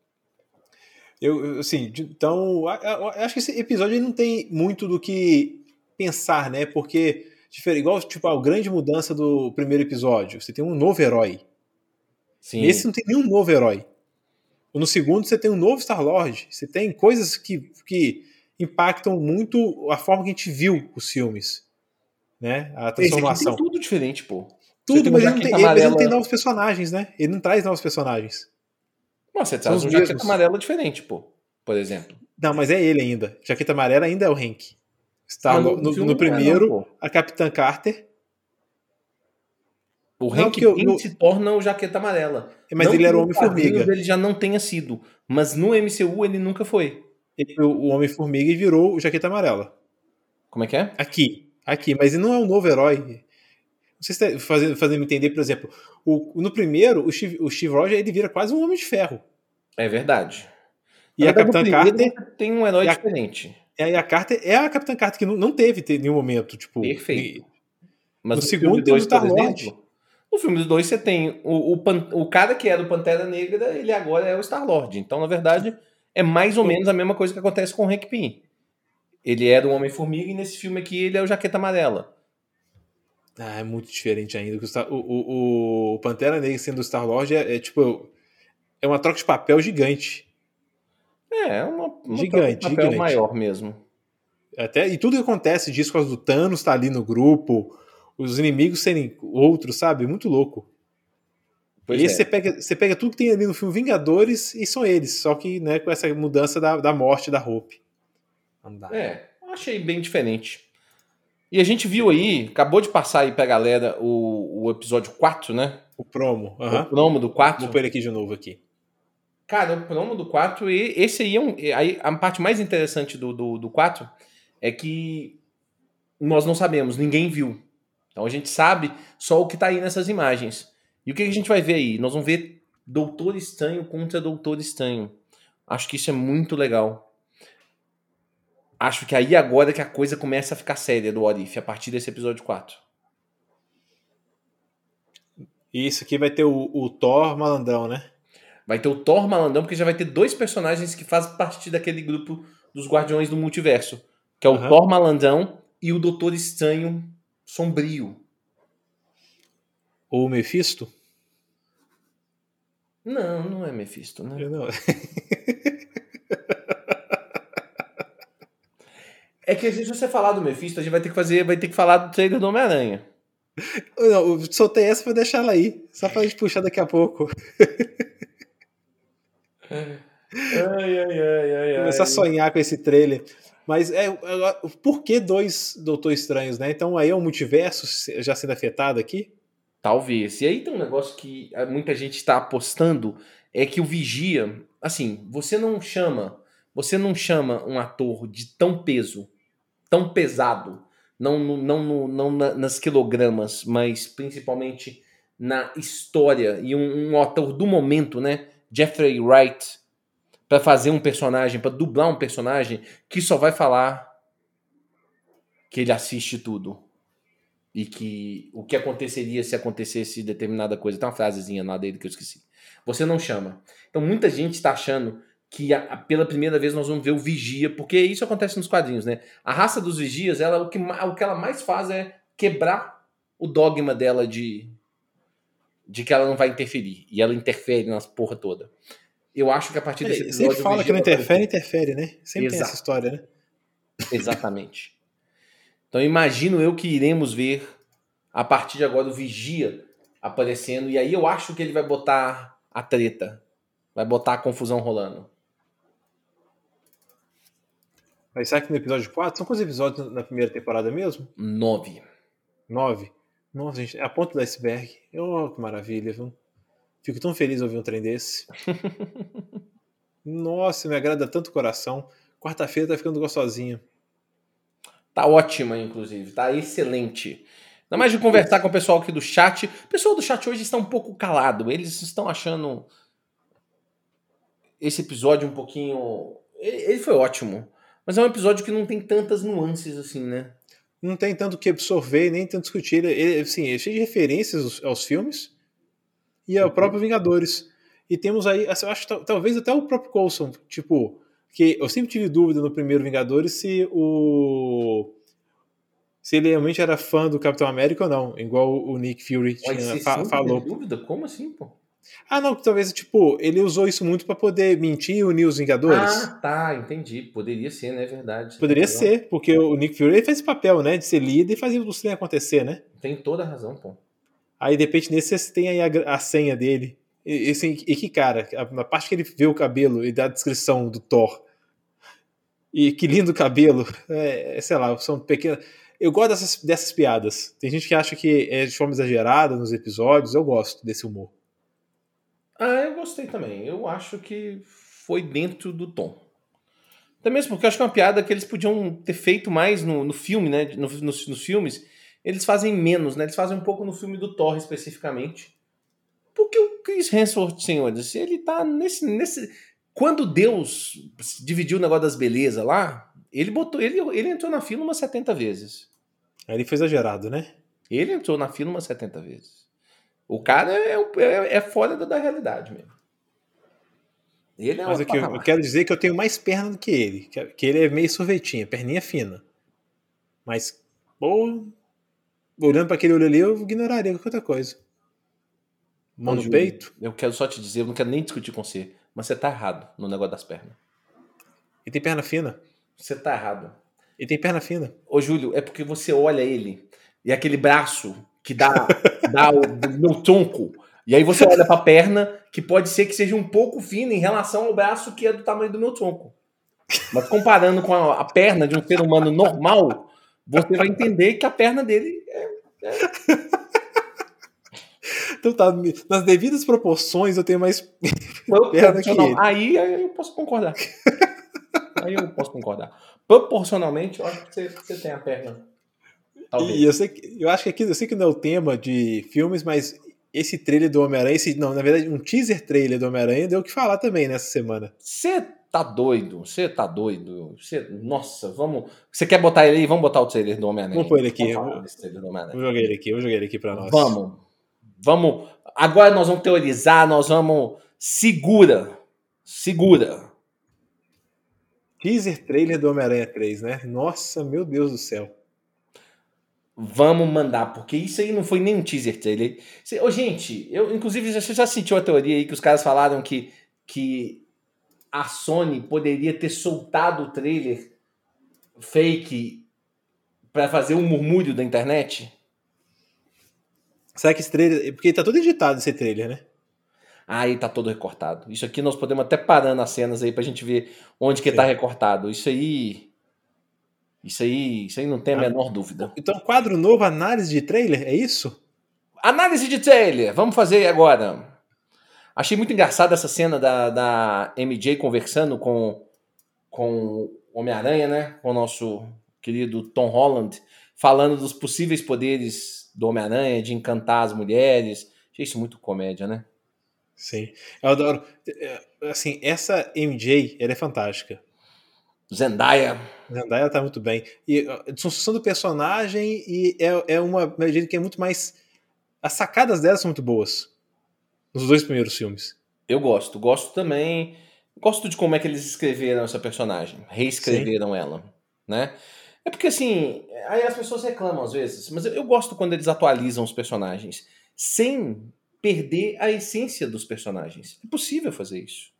Eu, assim, então, acho que esse episódio não tem muito do que pensar, né? Porque, igual, tipo, a grande mudança do primeiro episódio, você tem um novo herói. Sim, Nesse não tem nenhum novo herói. No segundo você tem um novo Star-Lord. Você tem coisas que, que impactam muito a forma que a gente viu os filmes. Né? A transformação. tem tudo diferente, pô. Tudo, mas ele não, tem, jaqueta ele- não amarela- tem novos personagens, né? Ele não traz novos personagens. Nossa, você traz um jaqueta amarela diferente, pô, por exemplo. Não, mas é ele ainda. Jaqueta Amarela ainda é o Hank. Está no, no- no é, primeiro, não, a Capitã Carter. O Não, Hank eu- no- se torna o jaqueta amarela. Mas Não ele era o Homem-Formiga. Ele já não tenha sido. Mas no MCU ele nunca foi. Ele foi o Homem-Formiga e virou o Jaqueta Amarela. Como é que é? Aqui. Aqui. Mas ele não é um novo herói. Não sei se está fazendo, fazendo me entender, por exemplo. O, no primeiro, o Steve, o Steve Rogers ele vira quase um Homem de Ferro. É verdade. E a Capitã Carter. Tem um herói a- diferente. E a Carter é a Capitã Carter que não, não teve em nenhum momento. Tipo, Perfeito. Mas No no, segundo filme tem o 2, por Star-Lord. exemplo, no filme 2 você tem o, o, Pan- o cara que era o Pantera Negra, ele agora é o Star-Lord. Então, na verdade, é mais ou menos a mesma coisa que acontece com o Hank Pym. Ele era o Homem-Formiga e nesse filme aqui ele é o Jaqueta Amarela. Ah, é muito diferente ainda. que O, o, o, Pantera Negra sendo o Star-Lord é, é, tipo. É uma troca de papel gigante. É, é uma, uma Gigante, troca de papel gigante. maior mesmo. Até, e tudo que acontece disso por causa do Thanos tá ali no grupo, os inimigos serem outros, sabe? Muito louco. Pois e aí é. você pega, você pega tudo que tem ali no filme Vingadores e são eles, só que né, com essa mudança da, da morte da Hope. Dá. É, eu achei bem diferente. E a gente viu aí, acabou de passar aí pra galera o, o episódio 4, né? O promo. O aham. promo do 4. Vou pôr ele aqui de novo aqui. Cara, o promo do 4, e esse aí é um. Aí, a parte mais interessante do, do, do 4 é que nós não sabemos, ninguém viu. Então a gente sabe só o que tá aí nessas imagens. E o que que a gente vai ver aí? Nós vamos ver Doutor Estranho contra Doutor Estranho. Acho que isso é muito legal. Acho que aí agora que a coisa começa a ficar séria do Orif, a partir desse episódio 4. E isso aqui vai ter o, o Thor malandrão, né? Vai ter o Thor malandrão, porque já vai ter dois personagens que fazem parte daquele grupo dos Guardiões do Multiverso. Que é o Aham. Thor malandrão e o Doutor Estranho sombrio. Ou o Mephisto? Não, não é Mephisto, né? Eu não. É que se você falar do Mephisto, a gente vai ter que fazer, vai ter que falar do trailer do Homem-Aranha. não. Eu soltei essa pra deixar ela aí. Só pra gente puxar daqui a pouco. Ai, ai, ai, ai, Começar a sonhar com esse trailer. Mas é, é, por que dois Doutor Estranhos, né? Então aí é um multiverso já sendo afetado aqui? Talvez. E aí tem um negócio que muita gente está apostando, é que o Vigia, assim, você não chama, você não chama um ator de tão peso, tão pesado, não, não, não na- nas quilogramas, mas principalmente na história, e um, um ator do momento, né, Jeffrey Wright, para fazer um personagem, para dublar um personagem que só vai falar que ele assiste tudo e que o que aconteceria se acontecesse determinada coisa. Tem uma frasezinha lá dele que eu esqueci. Você não chama. Então muita gente está achando que a- a- pela primeira vez nós vamos ver o vigia, porque isso acontece nos quadrinhos, né? A raça dos vigias, ela o que, o que ela mais faz é quebrar o dogma dela de de que ela não vai interferir e ela interfere nas porra toda. Eu acho que a partir desse Ele episódio sempre fala que não interfere, interfere, né? Sempre tem Exato. essa história, né? Exatamente. Então imagino eu que iremos ver a partir de agora o Vigia aparecendo e aí eu acho que ele vai botar a treta, vai botar a confusão rolando. Mas será que no episódio 4? São quantos episódios na primeira temporada mesmo? Nove. Nove? Nossa, gente, é a ponta do iceberg. Oh, que maravilha, viu? Fico tão feliz de ouvir um trem desse. Nossa, me agrada tanto o coração. Quarta-feira tá ficando gostosinho. Tá ótima, inclusive, tá excelente. Ainda mais de conversar com o pessoal aqui do chat. O pessoal do chat hoje está um pouco calado. Eles estão achando esse episódio um pouquinho. Ele foi ótimo. Mas é um episódio que não tem tantas nuances assim, né? Não tem tanto o que absorver, nem tanto discutir. Ele, ele, assim, é cheio de referências aos, aos filmes e ao Uhum. próprio Vingadores. E temos aí, assim, eu acho talvez até o próprio Coulson, tipo, que eu sempre tive dúvida no primeiro Vingadores se o se ele realmente era fã do Capitão América ou não, igual o Nick Fury Mas tinha, fa- falou. dúvida? Como assim, pô? Ah, não, talvez, tipo, ele usou isso muito pra poder mentir e unir os Vingadores. Ah, tá, entendi. Poderia ser, né? É verdade. Poderia Tem ser, porque o Nick Fury fez esse papel, né, de ser líder e fazer os trem acontecer, né? Tem toda a razão, pô. Aí, de repente, nesse você tem aí a, a senha dele. E, e, assim, e que, cara, a- na parte que ele vê o cabelo e dá a descrição do Thor. E que lindo cabelo. É, é, sei lá, são pequenas. Eu gosto dessas, dessas piadas. Tem gente que acha que é de forma exagerada nos episódios. Eu gosto desse humor. Ah, eu gostei também. Eu acho que foi dentro do tom. Até mesmo porque eu acho que é uma piada que eles podiam ter feito mais no, no filme, né? No- nos, nos filmes. Eles fazem menos, né? Eles fazem um pouco no filme do Thor especificamente. Porque o Chris Hemsworth, senhores, ele tá nesse. nesse... Quando Deus dividiu o negócio das belezas lá, ele botou. Ele, ele entrou na fila umas 70 vezes. Aí ele foi exagerado, né? Ele entrou na fila umas 70 vezes. O cara é, é, é fora da, da realidade mesmo. Ele é Mas um aqui, eu, eu quero dizer que eu tenho mais perna do que ele. Que, que ele é meio sorvetinha, perninha fina. Mas, olhando pra aquele olho ali, eu ignoraria qualquer outra coisa. Mão no peito. Eu quero só te dizer, eu não quero nem discutir com você, mas você tá errado no negócio das pernas. E tem perna fina. Você tá errado. E tem perna fina. Ô, Júlio, é porque você olha ele e aquele braço que dá, dá o meu tronco. E aí você olha pra perna, que pode ser que seja um pouco fina em relação ao braço que é do tamanho do meu tronco. Mas comparando com a, a perna de um ser humano normal, você vai entender que a perna dele é. Então tá, nas devidas proporções eu tenho mais perna que ele. Aí, aí eu posso concordar. aí eu posso concordar. Proporcionalmente, eu acho que você, você tem a perna. Talvez. E eu, sei eu acho que aqui, eu sei que não é o tema de filmes, mas esse trailer do Homem-Aranha, esse, não, na verdade, um teaser trailer do Homem-Aranha deu o que falar também nessa semana. Você tá doido? Você tá doido? Você, nossa, vamos. Você quer botar ele aí? Vamos botar o trailer do Homem-Aranha. Vamos pôr ele aqui. Vamos Eu- jogar ele aqui, vou jogar ele aqui pra nós. Vamos. Vamos. Agora nós vamos teorizar, nós vamos. Segura. Segura. Teaser trailer do Homem-Aranha 3, né? Nossa, meu Deus do céu. Vamos mandar, porque isso aí não foi nem um teaser trailer. Ô, gente, eu, inclusive, você já sentiu a teoria aí que os caras falaram que, que a Sony poderia ter soltado o trailer fake para fazer um murmúrio da internet? Será que esse trailer. Porque tá todo editado esse trailer, né? Aí tá todo recortado. Isso aqui nós podemos até parar nas cenas aí pra gente ver onde que Sim. tá recortado. Isso aí. Isso aí, isso aí não tem a ah, menor dúvida. Então, quadro novo, análise de trailer, é isso? Análise de trailer, vamos fazer agora. Achei muito engraçada essa cena da, da MJ conversando com, com o Homem-Aranha, né? Com o nosso querido Tom Holland, falando dos possíveis poderes do Homem-Aranha, de encantar as mulheres. Achei isso muito comédia, né? Sim. Eu adoro. É, assim, essa MJ, ela é fantástica. Zendaya. Zendaya tá muito bem. E a construção do personagem e é, é uma MJ que é muito mais. As sacadas dela são muito boas. Nos dois primeiros filmes. Eu gosto. Gosto também. Gosto de como é que eles escreveram essa personagem. Reescreveram Sim. ela. Né? É porque assim. Aí as pessoas reclamam às vezes. Mas eu, eu gosto quando eles atualizam os personagens. Sem perder a essência dos personagens. É possível fazer isso.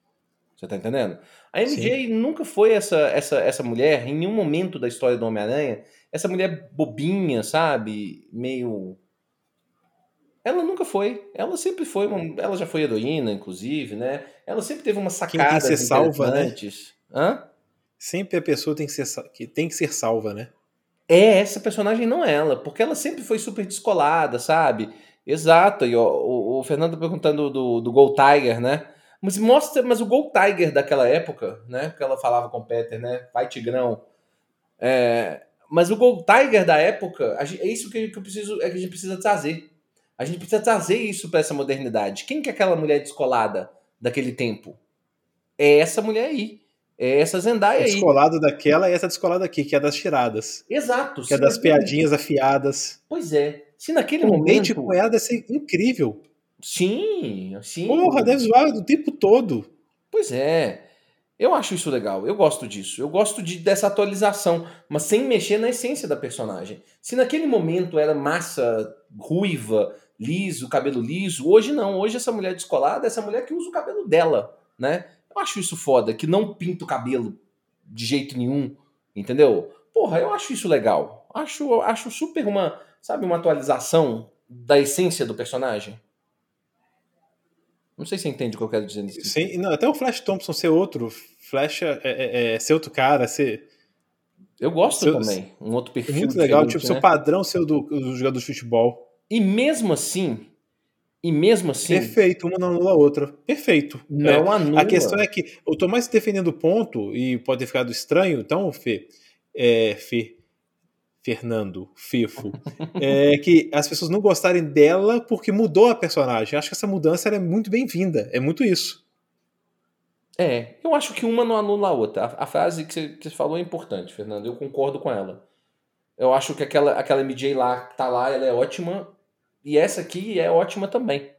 Você tá entendendo? A MJ Sim. nunca foi essa, essa, essa mulher, em nenhum momento da história do Homem-Aranha, essa mulher bobinha, sabe? Meio. Ela nunca foi. Ela sempre foi. Uma... Ela já foi heroína, inclusive, né? Ela sempre teve uma sacada. Quem tem que ser salva, né? Hã? Sempre a pessoa tem que ser, que tem que ser salva, né? É, essa personagem não é ela, porque ela sempre foi super descolada, sabe? Exato, e o, o, o Fernando perguntando do, do Gold Tiger, né? Mas mostra, mas o Gold Tiger daquela época, né? Que ela falava com o Peter, né? Vai Tigrão. É, mas o Gold Tiger da época, é isso que, que eu preciso, é que a gente precisa trazer. A gente precisa trazer isso para essa modernidade. Quem que é aquela mulher descolada daquele tempo? É essa mulher aí. É essa Zendaya aí. Descolado daquela e essa descolada aqui, que é das tiradas. Exato. Que é das piadinhas afiadas. Pois é. Se naquele um momento. Date com ela deve ser incrível. Sim, sim. Porra, deve zoar o tempo todo. Pois é. Eu acho isso legal, eu gosto disso. Eu gosto de, dessa atualização, mas sem mexer na essência da personagem. Se naquele momento era massa ruiva, liso, cabelo liso, hoje não. Hoje essa mulher descolada é essa mulher que usa o cabelo dela, né? Eu acho isso foda, que não pinta o cabelo de jeito nenhum, entendeu? Porra, eu acho isso legal. Acho, acho super uma sabe, uma atualização da essência do personagem. Não sei se você entende o que eu quero dizer nisso. Sim, não, até o Flash Thompson ser outro, Flash é, é, é ser outro cara, ser. Eu gosto seu, também, um outro perfil. É muito legal, tipo, né? seu padrão ser do, do jogador de futebol. E mesmo assim, e mesmo assim. Perfeito, uma não anula a outra. Perfeito. Não é. anula. A questão é que eu tô mais defendendo o ponto, e pode ter ficado estranho, então, Fê, é, Fê, Fernando, Fefo, é que as pessoas não gostarem dela porque mudou a personagem. Acho que essa mudança é muito bem-vinda. É muito isso. É, eu acho que uma não anula a outra. A, a frase que você, que você, falou é importante, Fernando. Eu concordo com ela. Eu acho que aquela, aquela MJ lá que tá lá, ela é ótima. E essa aqui é ótima também.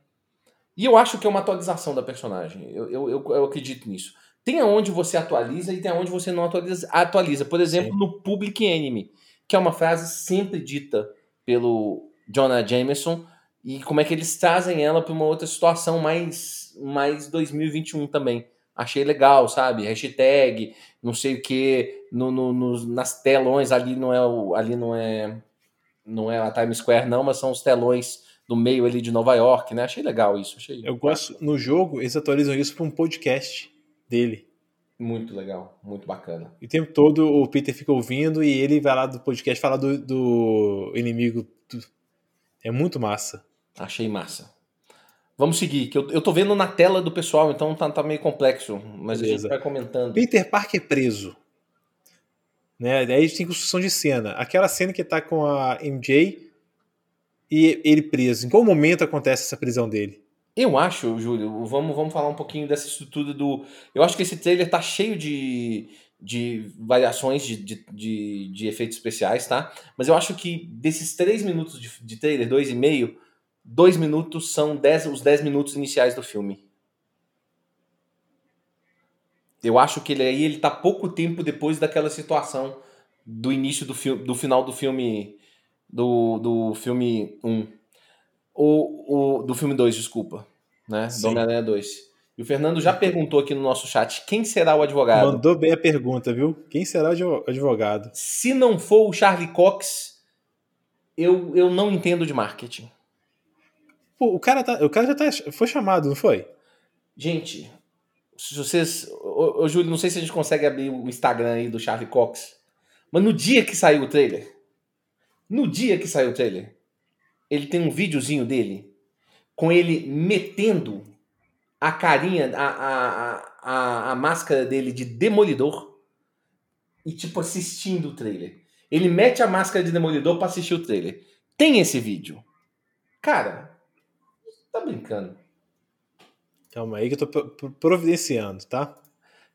E eu acho que é uma atualização da personagem. Eu, eu, eu, eu acredito nisso. Tem aonde você atualiza e tem aonde você não atualiza. atualiza. Por exemplo, Sim. no Public Enemy que é uma frase sempre dita pelo Jonah Jameson, e como é que eles trazem ela para uma outra situação mais, mais 2021 também. Achei legal, sabe? Hashtag, não sei o que, no, no, no, nas telões ali não é o, ali não é não é a Times Square não, mas são os telões do meio ali de Nova York, né? Achei legal isso. Achei Eu gosto no jogo eles atualizam isso para um podcast dele. Muito legal, muito bacana. E o tempo todo o Peter fica ouvindo e ele vai lá do podcast falar do, do inimigo. É muito massa. Achei massa. Vamos seguir, que eu, eu tô vendo na tela do pessoal, então tá, tá meio complexo, mas Beleza. a gente vai comentando. Peter Parker preso. Né? Daí a gente tem construção de cena. Aquela cena que tá com a MJ e ele preso. Em qual momento acontece essa prisão dele? Eu acho, Júlio, vamos, vamos falar um pouquinho dessa estrutura do. Eu acho que esse trailer tá cheio de, de variações de, de, de, de efeitos especiais, tá? Mas eu acho que desses três minutos de, de trailer, dois e meio, dois minutos são dez, os 10 minutos iniciais do filme. Eu acho que ele aí ele tá pouco tempo depois daquela situação do início do filme, do final do filme do, do filme 1. O, o, do filme 2, desculpa. Né? Do Homem-Aranha 2. E o Fernando já perguntou aqui no nosso chat quem será o advogado. Mandou bem a pergunta, viu? Quem será o advogado? Se não for o Charlie Cox, eu, eu não entendo de marketing. Pô, o cara, tá, o cara já tá, foi chamado, não foi? Gente, se vocês. Ô, ô, Júlio, não sei se a gente consegue abrir o Instagram aí do Charlie Cox. Mas no dia que saiu o trailer, no dia que saiu o trailer, ele tem um videozinho dele com ele metendo a carinha, a, a, a, a máscara dele de demolidor e, tipo, assistindo o trailer. Ele mete a máscara de demolidor pra assistir o trailer. Tem esse vídeo. Cara, tá brincando. Calma aí que eu tô providenciando, tá?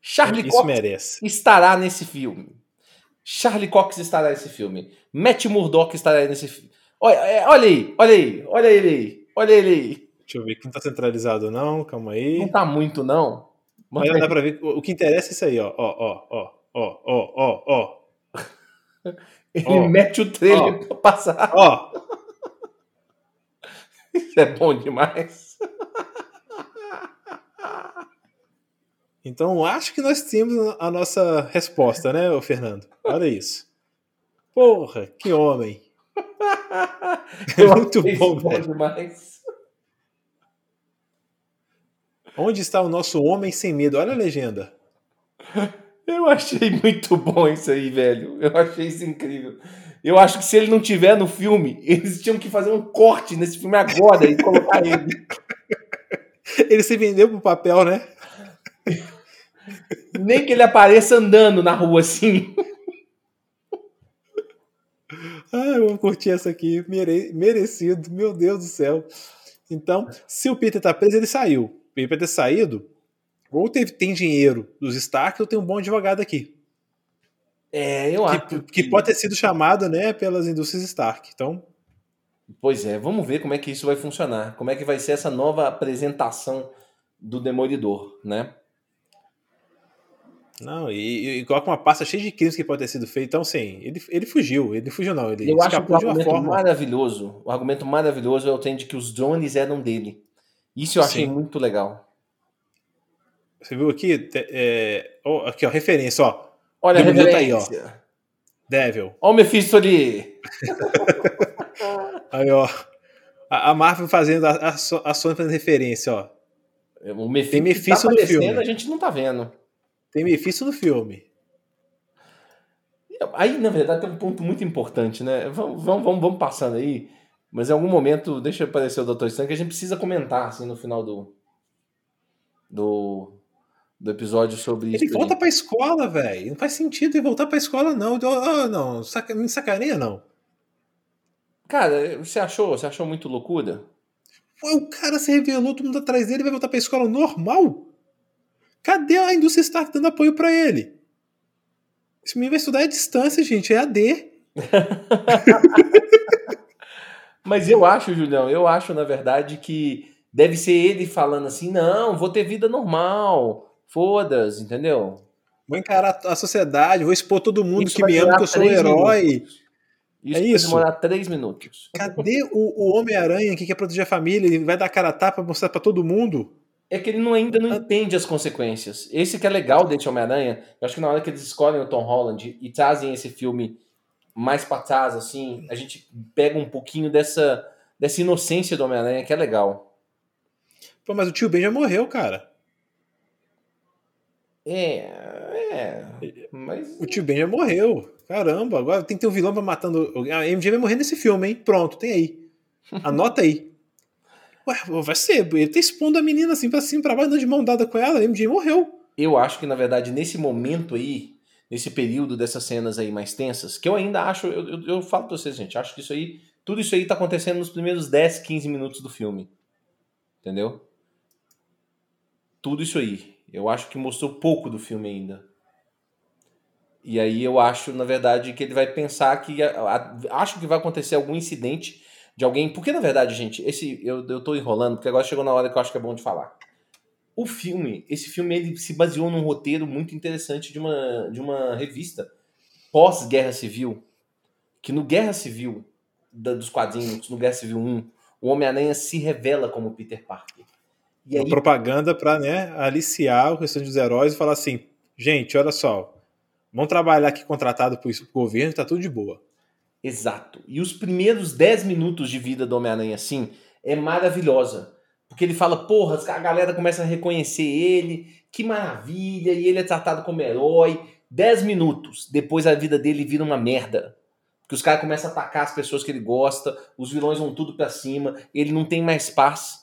Charlie Isso Cox merece. estará nesse filme. Charlie Cox estará nesse filme. Matt Murdock estará nesse filme. Olha, é, olha aí, olha aí, olha ele aí, olha ele aí. Deixa eu ver que não tá centralizado, não, calma aí. Não tá muito, não. Mas dá pra ver. O que interessa é isso aí, ó. Ó, ó, ó, ó, ó, ó, Ele ó, mete o trailer ó, pra passar. Ó. Isso é bom demais. Então, acho que nós temos a nossa resposta, né, Fernando? Olha isso. Porra, que homem. É muito bom, velho. demais. Onde está o nosso homem sem medo? Olha a legenda. Eu achei muito bom isso aí, velho. Eu achei isso incrível. Eu acho que se ele não tiver no filme, eles tinham que fazer um corte nesse filme agora e colocar ele. Ele se vendeu pro papel, né? Nem que ele apareça andando na rua assim. Ah, eu vou curtir essa aqui. Mere- merecido. Meu Deus do céu. Então, se o Peter tá preso, ele saiu. O Peter ter saído, ou teve, tem dinheiro dos Stark, ou tem um bom advogado aqui. É, eu acho. Que, que pode ter sido chamado, né, pelas indústrias Stark. Então, Pois é, vamos ver como é que isso vai funcionar. Como é que vai ser essa nova apresentação do Demolidor, né? Não, e, e coloca uma pasta cheia de crimes que pode ter sido feito. Então, sim, ele, ele fugiu. Ele fugiu, não. Ele Eu acho que o argumento forma. maravilhoso, o argumento maravilhoso é o de que os drones eram dele. Isso eu achei Sim. muito legal. Você viu aqui? É, ó, aqui, ó, referência, ó. Olha a Demolidor tá aí, ó. referência. Devil. Olha o Mephisto ali. Aí, ó. A, a Marvel fazendo a, a, a Sony fazendo referência, ó. O Mephisto, Tem Mephisto tá no filme. A gente não tá vendo. Tem Mephisto no filme. Aí, na verdade, tem um ponto muito importante, né? Vamos, vamos, vamos, vamos passando aí. Mas em algum momento, deixa aparecer o Dr. Stan, que a gente precisa comentar, assim, no final do. do, do episódio sobre. Ele volta pra escola, velho. Não faz sentido ele voltar pra escola, não. Ah, não, saca, me sacaneia, não. Cara, você achou? Você achou muito loucura? Pô, o cara se revelou, todo mundo atrás dele vai voltar pra escola normal? Cadê a indústria Stark dando apoio pra ele? Esse menino vai estudar à distância, gente. É AD. Mas eu acho, Julião, eu acho, na verdade, que deve ser ele falando assim: não, vou ter vida normal. Foda-se, entendeu? Vou encarar a sociedade, vou expor todo mundo Isso que me ama, que eu sou três herói. minutos. Isso É vai isso. demorar três minutos. Cadê o, o Homem-Aranha que quer proteger a família? Ele vai dar cara a tapa pra mostrar pra todo mundo? É que ele não, ainda não entende as consequências. Esse que é legal desse Homem-Aranha. Eu acho que na hora que eles escolhem o Tom Holland e trazem esse filme mais pra trás, assim, a gente pega um pouquinho dessa, dessa inocência do Homem-Aranha, que é legal. Pô, mas o tio Ben já morreu, cara. É, é. Mas. O tio Ben já morreu. Caramba, agora tem que ter um vilão pra matando. A MJ vai morrer nesse filme, hein? Pronto, tem aí. Anota aí. Ué, vai ser. Ele tá expondo a menina assim pra cima, pra baixo, de mão dada com ela. A MJ morreu. Eu acho que, na verdade, nesse momento aí, nesse período dessas cenas aí mais tensas, que eu ainda acho, eu, eu, eu falo pra vocês, gente, acho que isso aí, tudo isso aí tá acontecendo nos primeiros 10, 15 minutos do filme. Entendeu? Tudo isso aí. Eu acho que mostrou pouco do filme ainda. E aí eu acho, na verdade, que ele vai pensar que. a- a- acho que vai acontecer algum incidente de alguém. Porque, na verdade, gente, esse eu, eu tô enrolando, porque agora chegou na hora que eu acho que é bom de falar. O filme, esse filme, ele se baseou num roteiro muito interessante de uma, de uma revista pós-Guerra Civil, que no Guerra Civil, da, dos quadrinhos, no Guerra Civil 1, o Homem-Aranha se revela como Peter Parker. E aí, Uma propaganda para né, aliciar o restante dos heróis e falar assim: gente, olha só, vamos trabalhar aqui contratado por isso, pro governo, tá tudo de boa. Exato. E os primeiros 10 minutos de vida do Homem-Aranha, assim, é maravilhosa. Porque ele fala, porra, a galera começa a reconhecer ele, que maravilha, e ele é tratado como herói. 10 minutos depois a vida dele vira uma merda. Porque os caras começam a atacar as pessoas que ele gosta, os vilões vão tudo pra cima, ele não tem mais paz.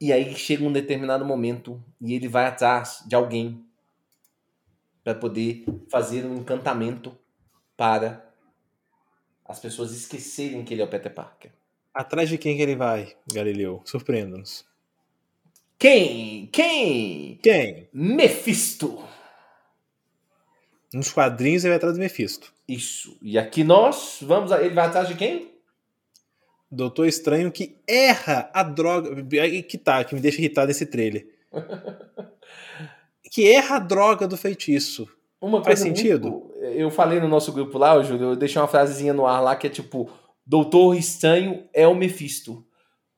E aí chega um determinado momento e ele vai atrás de alguém para poder fazer um encantamento para as pessoas esquecerem que ele é o Peter Parker. Atrás de quem que ele vai, Galileu? Surpreenda-nos. Quem? Quem? Quem? Mephisto. Nos quadrinhos ele vai atrás do Mephisto. Isso. E aqui nós vamos. Ele vai atrás de quem? Doutor Estranho que erra a droga. Que tá, que me deixa irritado nesse trailer. que erra a droga do feitiço. Uma Faz sentido? Muito, eu falei no nosso grupo lá, Júlio, eu deixei uma frasezinha no ar lá que é tipo: Doutor Estranho é o Mephisto.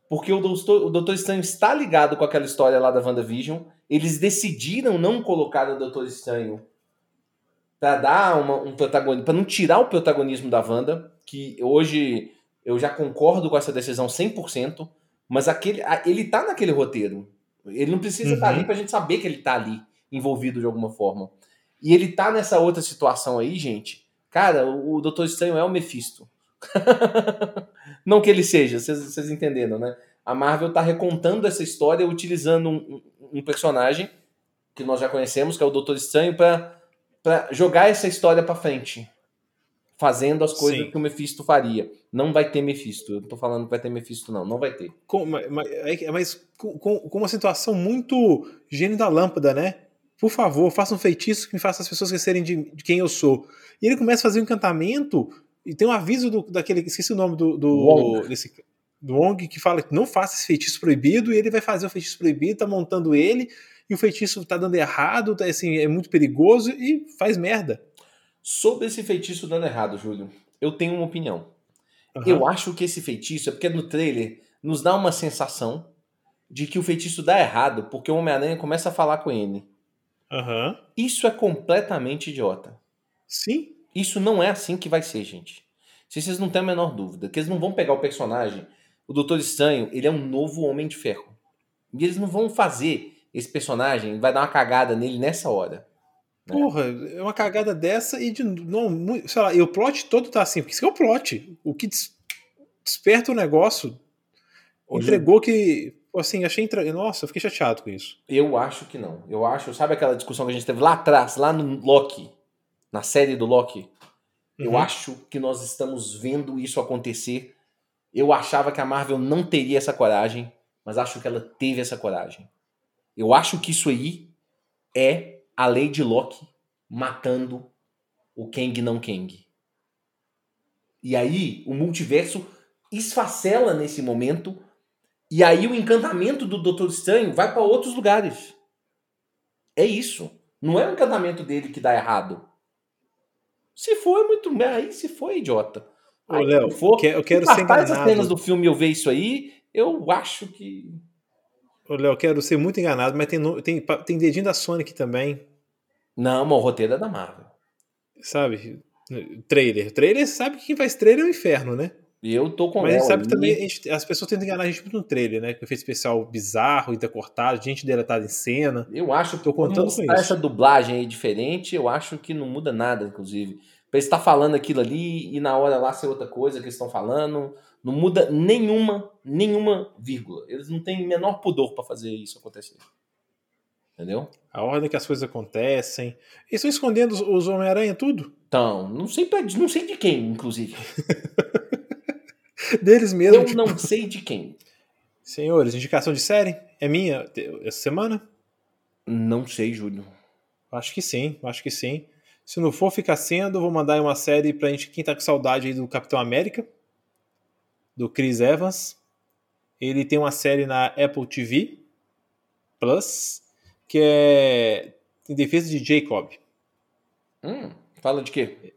Porque o Doutor, o Doutor Estranho está ligado com aquela história lá da WandaVision. Eles decidiram não colocar o Doutor Estranho para dar uma, um protagonismo, para não tirar o protagonismo da Wanda, que hoje eu já concordo com essa decisão 100%, mas aquele, ele tá naquele roteiro. Ele não precisa estar uhum. tá ali pra gente saber que ele tá ali, envolvido de alguma forma. E ele tá nessa outra situação aí, gente. Cara, o Doutor Estranho é o Mephisto. não que ele seja, vocês entenderam, né? A Marvel tá recontando essa história utilizando um, um personagem que nós já conhecemos, que é o Doutor Estranho, para jogar essa história para frente. Fazendo as coisas Sim. que o Mephisto faria. Não vai ter Mephisto. Eu não tô falando que vai ter Mephisto, não. Não vai ter. Com, mas, mas com, com, uma situação muito gênio da lâmpada, né? Por favor, faça um feitiço que me faça as pessoas esquecerem de, de quem eu sou. E ele começa a fazer um encantamento e tem um aviso do, daquele. Esqueci o nome do. Do Wong. Desse, do Wong que fala que não faça esse feitiço proibido, e ele vai fazer o feitiço proibido, tá montando ele, e o feitiço tá dando errado, tá, assim, é muito perigoso e faz merda. Sobre esse feitiço dando errado, Júlio, eu tenho uma opinião. Uhum. Eu acho que esse feitiço é porque no trailer nos dá uma sensação de que o feitiço dá errado porque o Homem-Aranha começa a falar com ele. Uhum. Isso é completamente idiota. Sim. Isso não é assim que vai ser, gente. Se vocês não têm a menor dúvida, que eles não vão pegar o personagem, o Doutor Estranho, ele é um novo Homem de Ferro. E eles não vão fazer esse personagem, vai dar uma cagada nele nessa hora. Né? Porra, é uma cagada dessa e de não, sei lá, e o plot todo tá assim, porque isso é o plot. O que des, desperta o negócio Hoje... entregou que assim, achei. Nossa, eu fiquei chateado com isso. Eu acho que não. Eu acho, sabe aquela discussão que a gente teve lá atrás, lá no Loki, na série do Loki? Uhum. Eu acho que nós estamos vendo isso acontecer. Eu achava que a Marvel não teria essa coragem, mas acho que ela teve essa coragem. Eu acho que isso aí é a lei de Loki matando o Kang não Kang. E aí o multiverso esfacela nesse momento e aí o encantamento do Doutor Estranho vai para outros lugares. É isso. Não é o encantamento dele que dá errado. Se for, é muito bem. Aí se for, é idiota. Ô, Léo, for, eu quero ser enganado. as cenas do filme eu ver isso aí, eu acho que... Ô, Léo, quero ser muito enganado, mas tem, tem, tem dedinho da Sonic também. Não, mas o roteiro é da Marvel. Sabe? Trailer. Trailer, sabe que quem faz trailer é o inferno, né? E eu tô com Mas a gente sabe também, gente, as pessoas tentam enganar a gente muito no trailer, né? Com efeito especial bizarro, intercortado, gente deletada em cena. Eu acho que tô contando com essa dublagem aí diferente, eu acho que não muda nada, inclusive. Pra eles estar tá falando aquilo ali e na hora lá ser outra coisa que eles estão falando, não muda nenhuma, nenhuma vírgula. Eles não têm menor pudor para fazer isso acontecer. Entendeu? A ordem que as coisas acontecem. Eles estão escondendo os Homem-Aranha tudo? Então, não sei, pra, não sei de quem, inclusive. Deles mesmo. Eu tipo... não sei de quem. Senhores, indicação de série? É minha essa semana? Não sei, Júlio. Acho que sim, acho que sim. Se não for ficar sendo, vou mandar uma série pra gente, quem tá com saudade aí do Capitão América. do Chris Evans. Ele tem uma série na Apple TV Plus, que é Em Defesa de Jacob. Hum, fala de quê?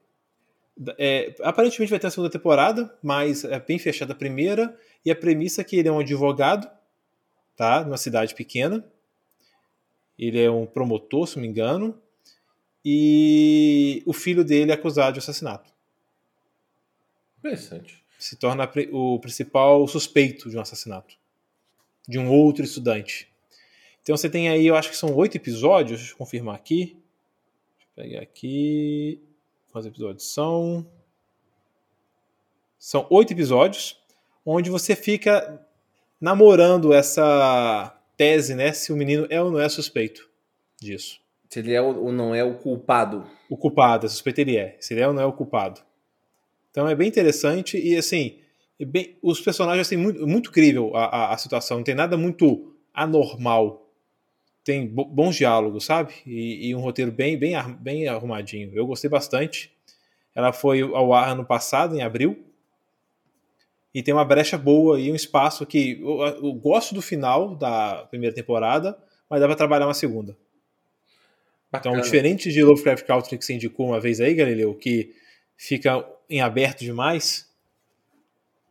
É, aparentemente vai ter a segunda temporada, mas é bem fechada a primeira. E a premissa é que ele é um advogado, tá? Numa cidade pequena. Ele é um promotor, se não me engano. E o filho dele é acusado de assassinato. Interessante. Se torna o principal suspeito de um assassinato. De um outro estudante. Então você tem aí, eu acho que são oito episódios, deixa eu confirmar aqui. Deixa eu pegar aqui. Quantos episódios são? São oito episódios, onde você fica namorando essa tese, né? Se o menino é ou não é suspeito disso. Se ele é ou não é o culpado. O culpado, a suspeita ele é. Se ele é ou não é o culpado. Então é bem interessante e assim, é bem, os personagens assim muito, muito incrível a, a, a, situação. Não tem nada muito anormal. Tem bons diálogos, sabe? E, e, um roteiro bem, bem, bem arrumadinho. Eu gostei bastante. Ela foi ao ar ano passado, em abril. E tem uma brecha boa e um espaço que eu, eu gosto do final da primeira temporada, mas dá pra trabalhar uma segunda. Bacana. Então, diferente de Lovecraft Country que você indicou uma vez aí, Galileu, que fica em aberto demais,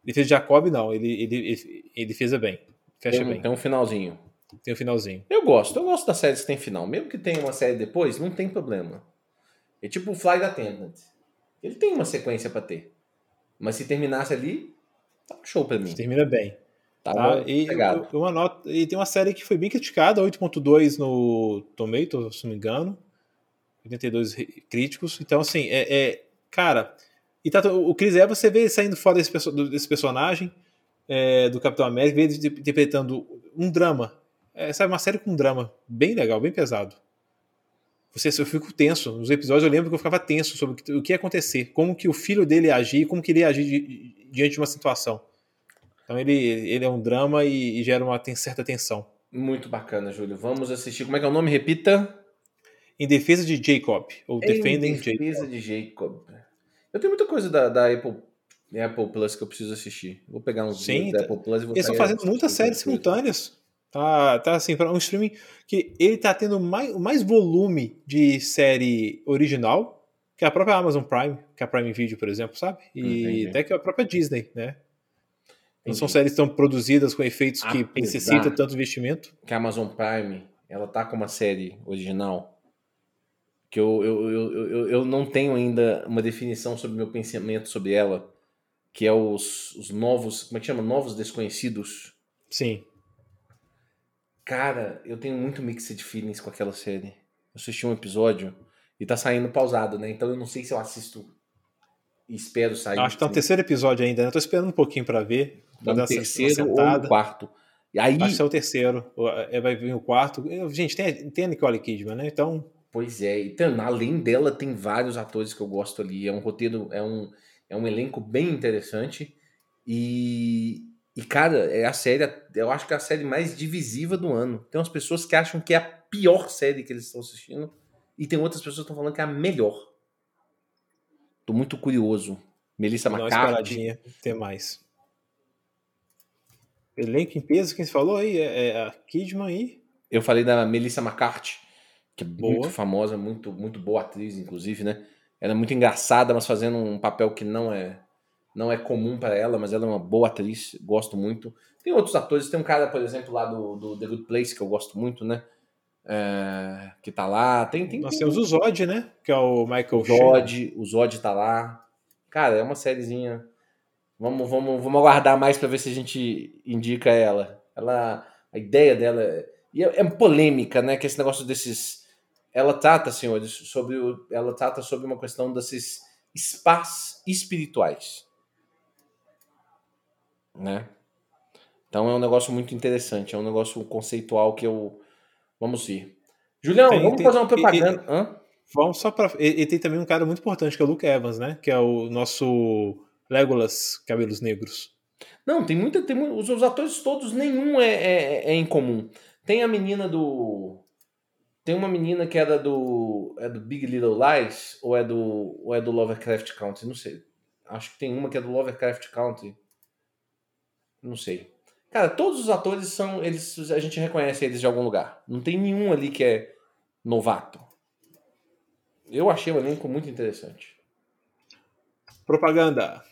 ele fez Jacob, não, ele, ele, ele, ele fez bem. Fecha tem, bem. Tem um finalzinho. Tem um finalzinho. Eu gosto, eu gosto das séries que tem final. Mesmo que tenha uma série depois, não tem problema. É tipo o Fly Attendant. Ele tem uma sequência para ter. Mas se terminasse ali, tá show pra mim. Termina bem. Tá, tá? E, uma nota, e tem uma série que foi bem criticada, 8.2 no Tomato, se não me engano. 82 críticos. Então, assim, é, é cara. E tá, o Chris Evans, você vê saindo fora desse, desse personagem é, do Capitão América, vê ele interpretando um drama. É, sabe, uma série com um drama bem legal, bem pesado. Você, eu fico tenso. Nos episódios eu lembro que eu ficava tenso sobre o que, o que ia acontecer, como que o filho dele ia agir, como que ele ia agir di, diante de uma situação. Então ele, ele é um drama e, e gera uma tem certa tensão. Muito bacana, Júlio. Vamos assistir. Como é que é o nome? Repita. Em defesa de Jacob, ou em Defending Jacob. Em defesa de Jacob. Eu tenho muita coisa da, da Apple, Apple Plus que eu preciso assistir. Vou pegar uns Sim, da Apple Plus e vou Eles estão fazendo muitas séries simultâneas. Tá, tá assim, para um streaming que ele tá tendo mais, mais volume de série original que a própria Amazon Prime, que a Prime Video, por exemplo, sabe? E Entendi. até que a própria Disney, né? Não são séries tão produzidas com efeitos que Apesar necessitam tanto investimento. Que a Amazon Prime, ela tá com uma série original que eu, eu, eu, eu, eu não tenho ainda uma definição sobre meu pensamento sobre ela, que é os, os novos, como é que chama? Novos Desconhecidos. Sim. Cara, eu tenho muito mixed feelings com aquela série. Eu assisti um episódio e tá saindo pausado, né? Então eu não sei se eu assisto e espero sair. Acho que tá no terceiro episódio ainda, né? Eu tô esperando um pouquinho para ver. Tá no terceiro ou no quarto. E aí... Acho que é o terceiro. É, vai vir o quarto. Gente, tem, tem a Nicole Kidman, né? Então... Pois é. Então, além dela, tem vários atores que eu gosto ali. É um roteiro, é um, é um elenco bem interessante. E, e, cara, é a série, eu acho que é a série mais divisiva do ano. Tem umas pessoas que acham que é a pior série que eles estão assistindo, e tem outras pessoas que estão falando que é a melhor. Tô muito curioso. Melissa McCarthy. tem mais. Elenco em peso, quem você falou aí? É, é a Kidman aí? Eu falei da Melissa McCarthy, que é boa. muito famosa, muito, muito boa atriz, inclusive, né? Ela é muito engraçada, mas fazendo um papel que não é não é comum para ela, mas ela é uma boa atriz, gosto muito. Tem outros atores, tem um cara, por exemplo, lá do, do The Good Place, que eu gosto muito, né? É, que tá lá. Tem, tem, Nós tem temos o Zod, né? Que é o Michael Zod, o Zod tá lá. Cara, é uma sériezinha. Vamos, vamos, vamos aguardar mais para ver se a gente indica ela. Ela, a ideia dela é, é, é polêmica, né? Que esse negócio desses, ela trata, senhores, sobre, o, ela trata sobre uma questão desses spas espirituais né? Então é um negócio muito interessante, é um negócio conceitual que eu. Vamos ir. Julião, tem, vamos tem, fazer uma propaganda. E, e, vamos só para. E, e, tem também um cara muito importante que é o Luke Evans, né? Que é o nosso Legolas Cabelos Negros. Não, tem muita. Tem, os, os atores todos, nenhum é, é, é, em comum. Tem a menina do. Tem uma menina que era do. É do Big Little Lies? Ou é do. Ou é do Lovecraft Country? Não sei. Acho que tem uma que é do Lovecraft Country Não sei. Cara, todos os atores são. Eles, a gente reconhece eles de algum lugar. Não tem nenhum ali que é novato. Eu achei o elenco muito interessante. Propaganda.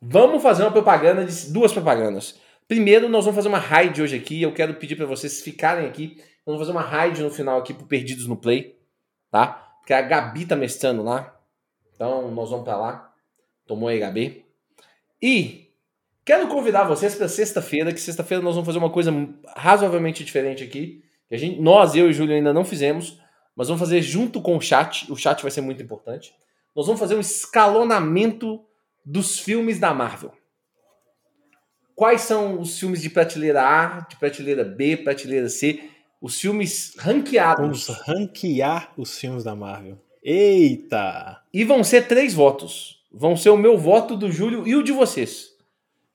Vamos fazer uma propaganda de duas propagandas. Primeiro, nós vamos fazer uma raid hoje aqui. Eu quero pedir para vocês ficarem aqui. Vamos fazer uma raid no final aqui pro Perdidos no Play, tá? Porque a Gabi tá mestrando lá. Então, nós vamos para lá. Tomou aí, Gabi. E quero convidar vocês para sexta-feira, que sexta-feira nós vamos fazer uma coisa razoavelmente diferente aqui. Que a gente, nós, eu e o Júlio ainda não fizemos, mas vamos fazer junto com o chat. O chat vai ser muito importante. Nós vamos fazer um escalonamento dos filmes da Marvel quais são os filmes de prateleira A, de prateleira B, prateleira C, os filmes ranqueados. Vamos ranquear os filmes da Marvel. Eita! E vão ser três votos. Vão ser o meu voto do Júlio e o de vocês.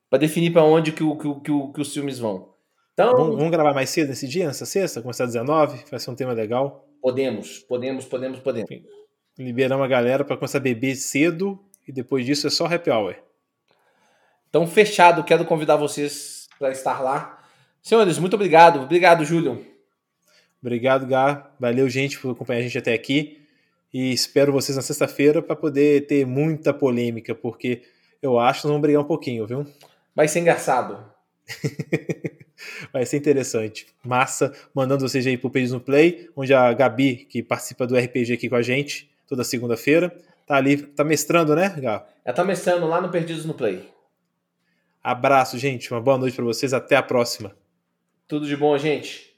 Para definir para onde que, o, que, o, que, o, que os filmes vão. Então, vamos, vamos, gravar mais cedo nesse dia, nessa sexta? Começar às 19? Vai ser um tema legal. Podemos, podemos, podemos, podemos. Liberamos a galera para começar a beber cedo e depois disso é só happy hour. Então, fechado, quero convidar vocês para estar lá. Senhores, muito obrigado. Obrigado, Júlio. Obrigado, Gá. Valeu, gente, por acompanhar a gente até aqui. E espero vocês na sexta-feira para poder ter muita polêmica, porque eu acho que nós vamos brigar um pouquinho, viu? Vai ser engraçado. Vai ser interessante. Massa, mandando vocês aí pro Pages no Play, onde a Gabi, que participa do RPG aqui com a gente, toda segunda-feira, tá ali, tá mestrando, né, Gá? Ela tá mestrando lá no Perdidos no Play. Abraço, gente. Uma boa noite para vocês. Até a próxima. Tudo de bom, gente.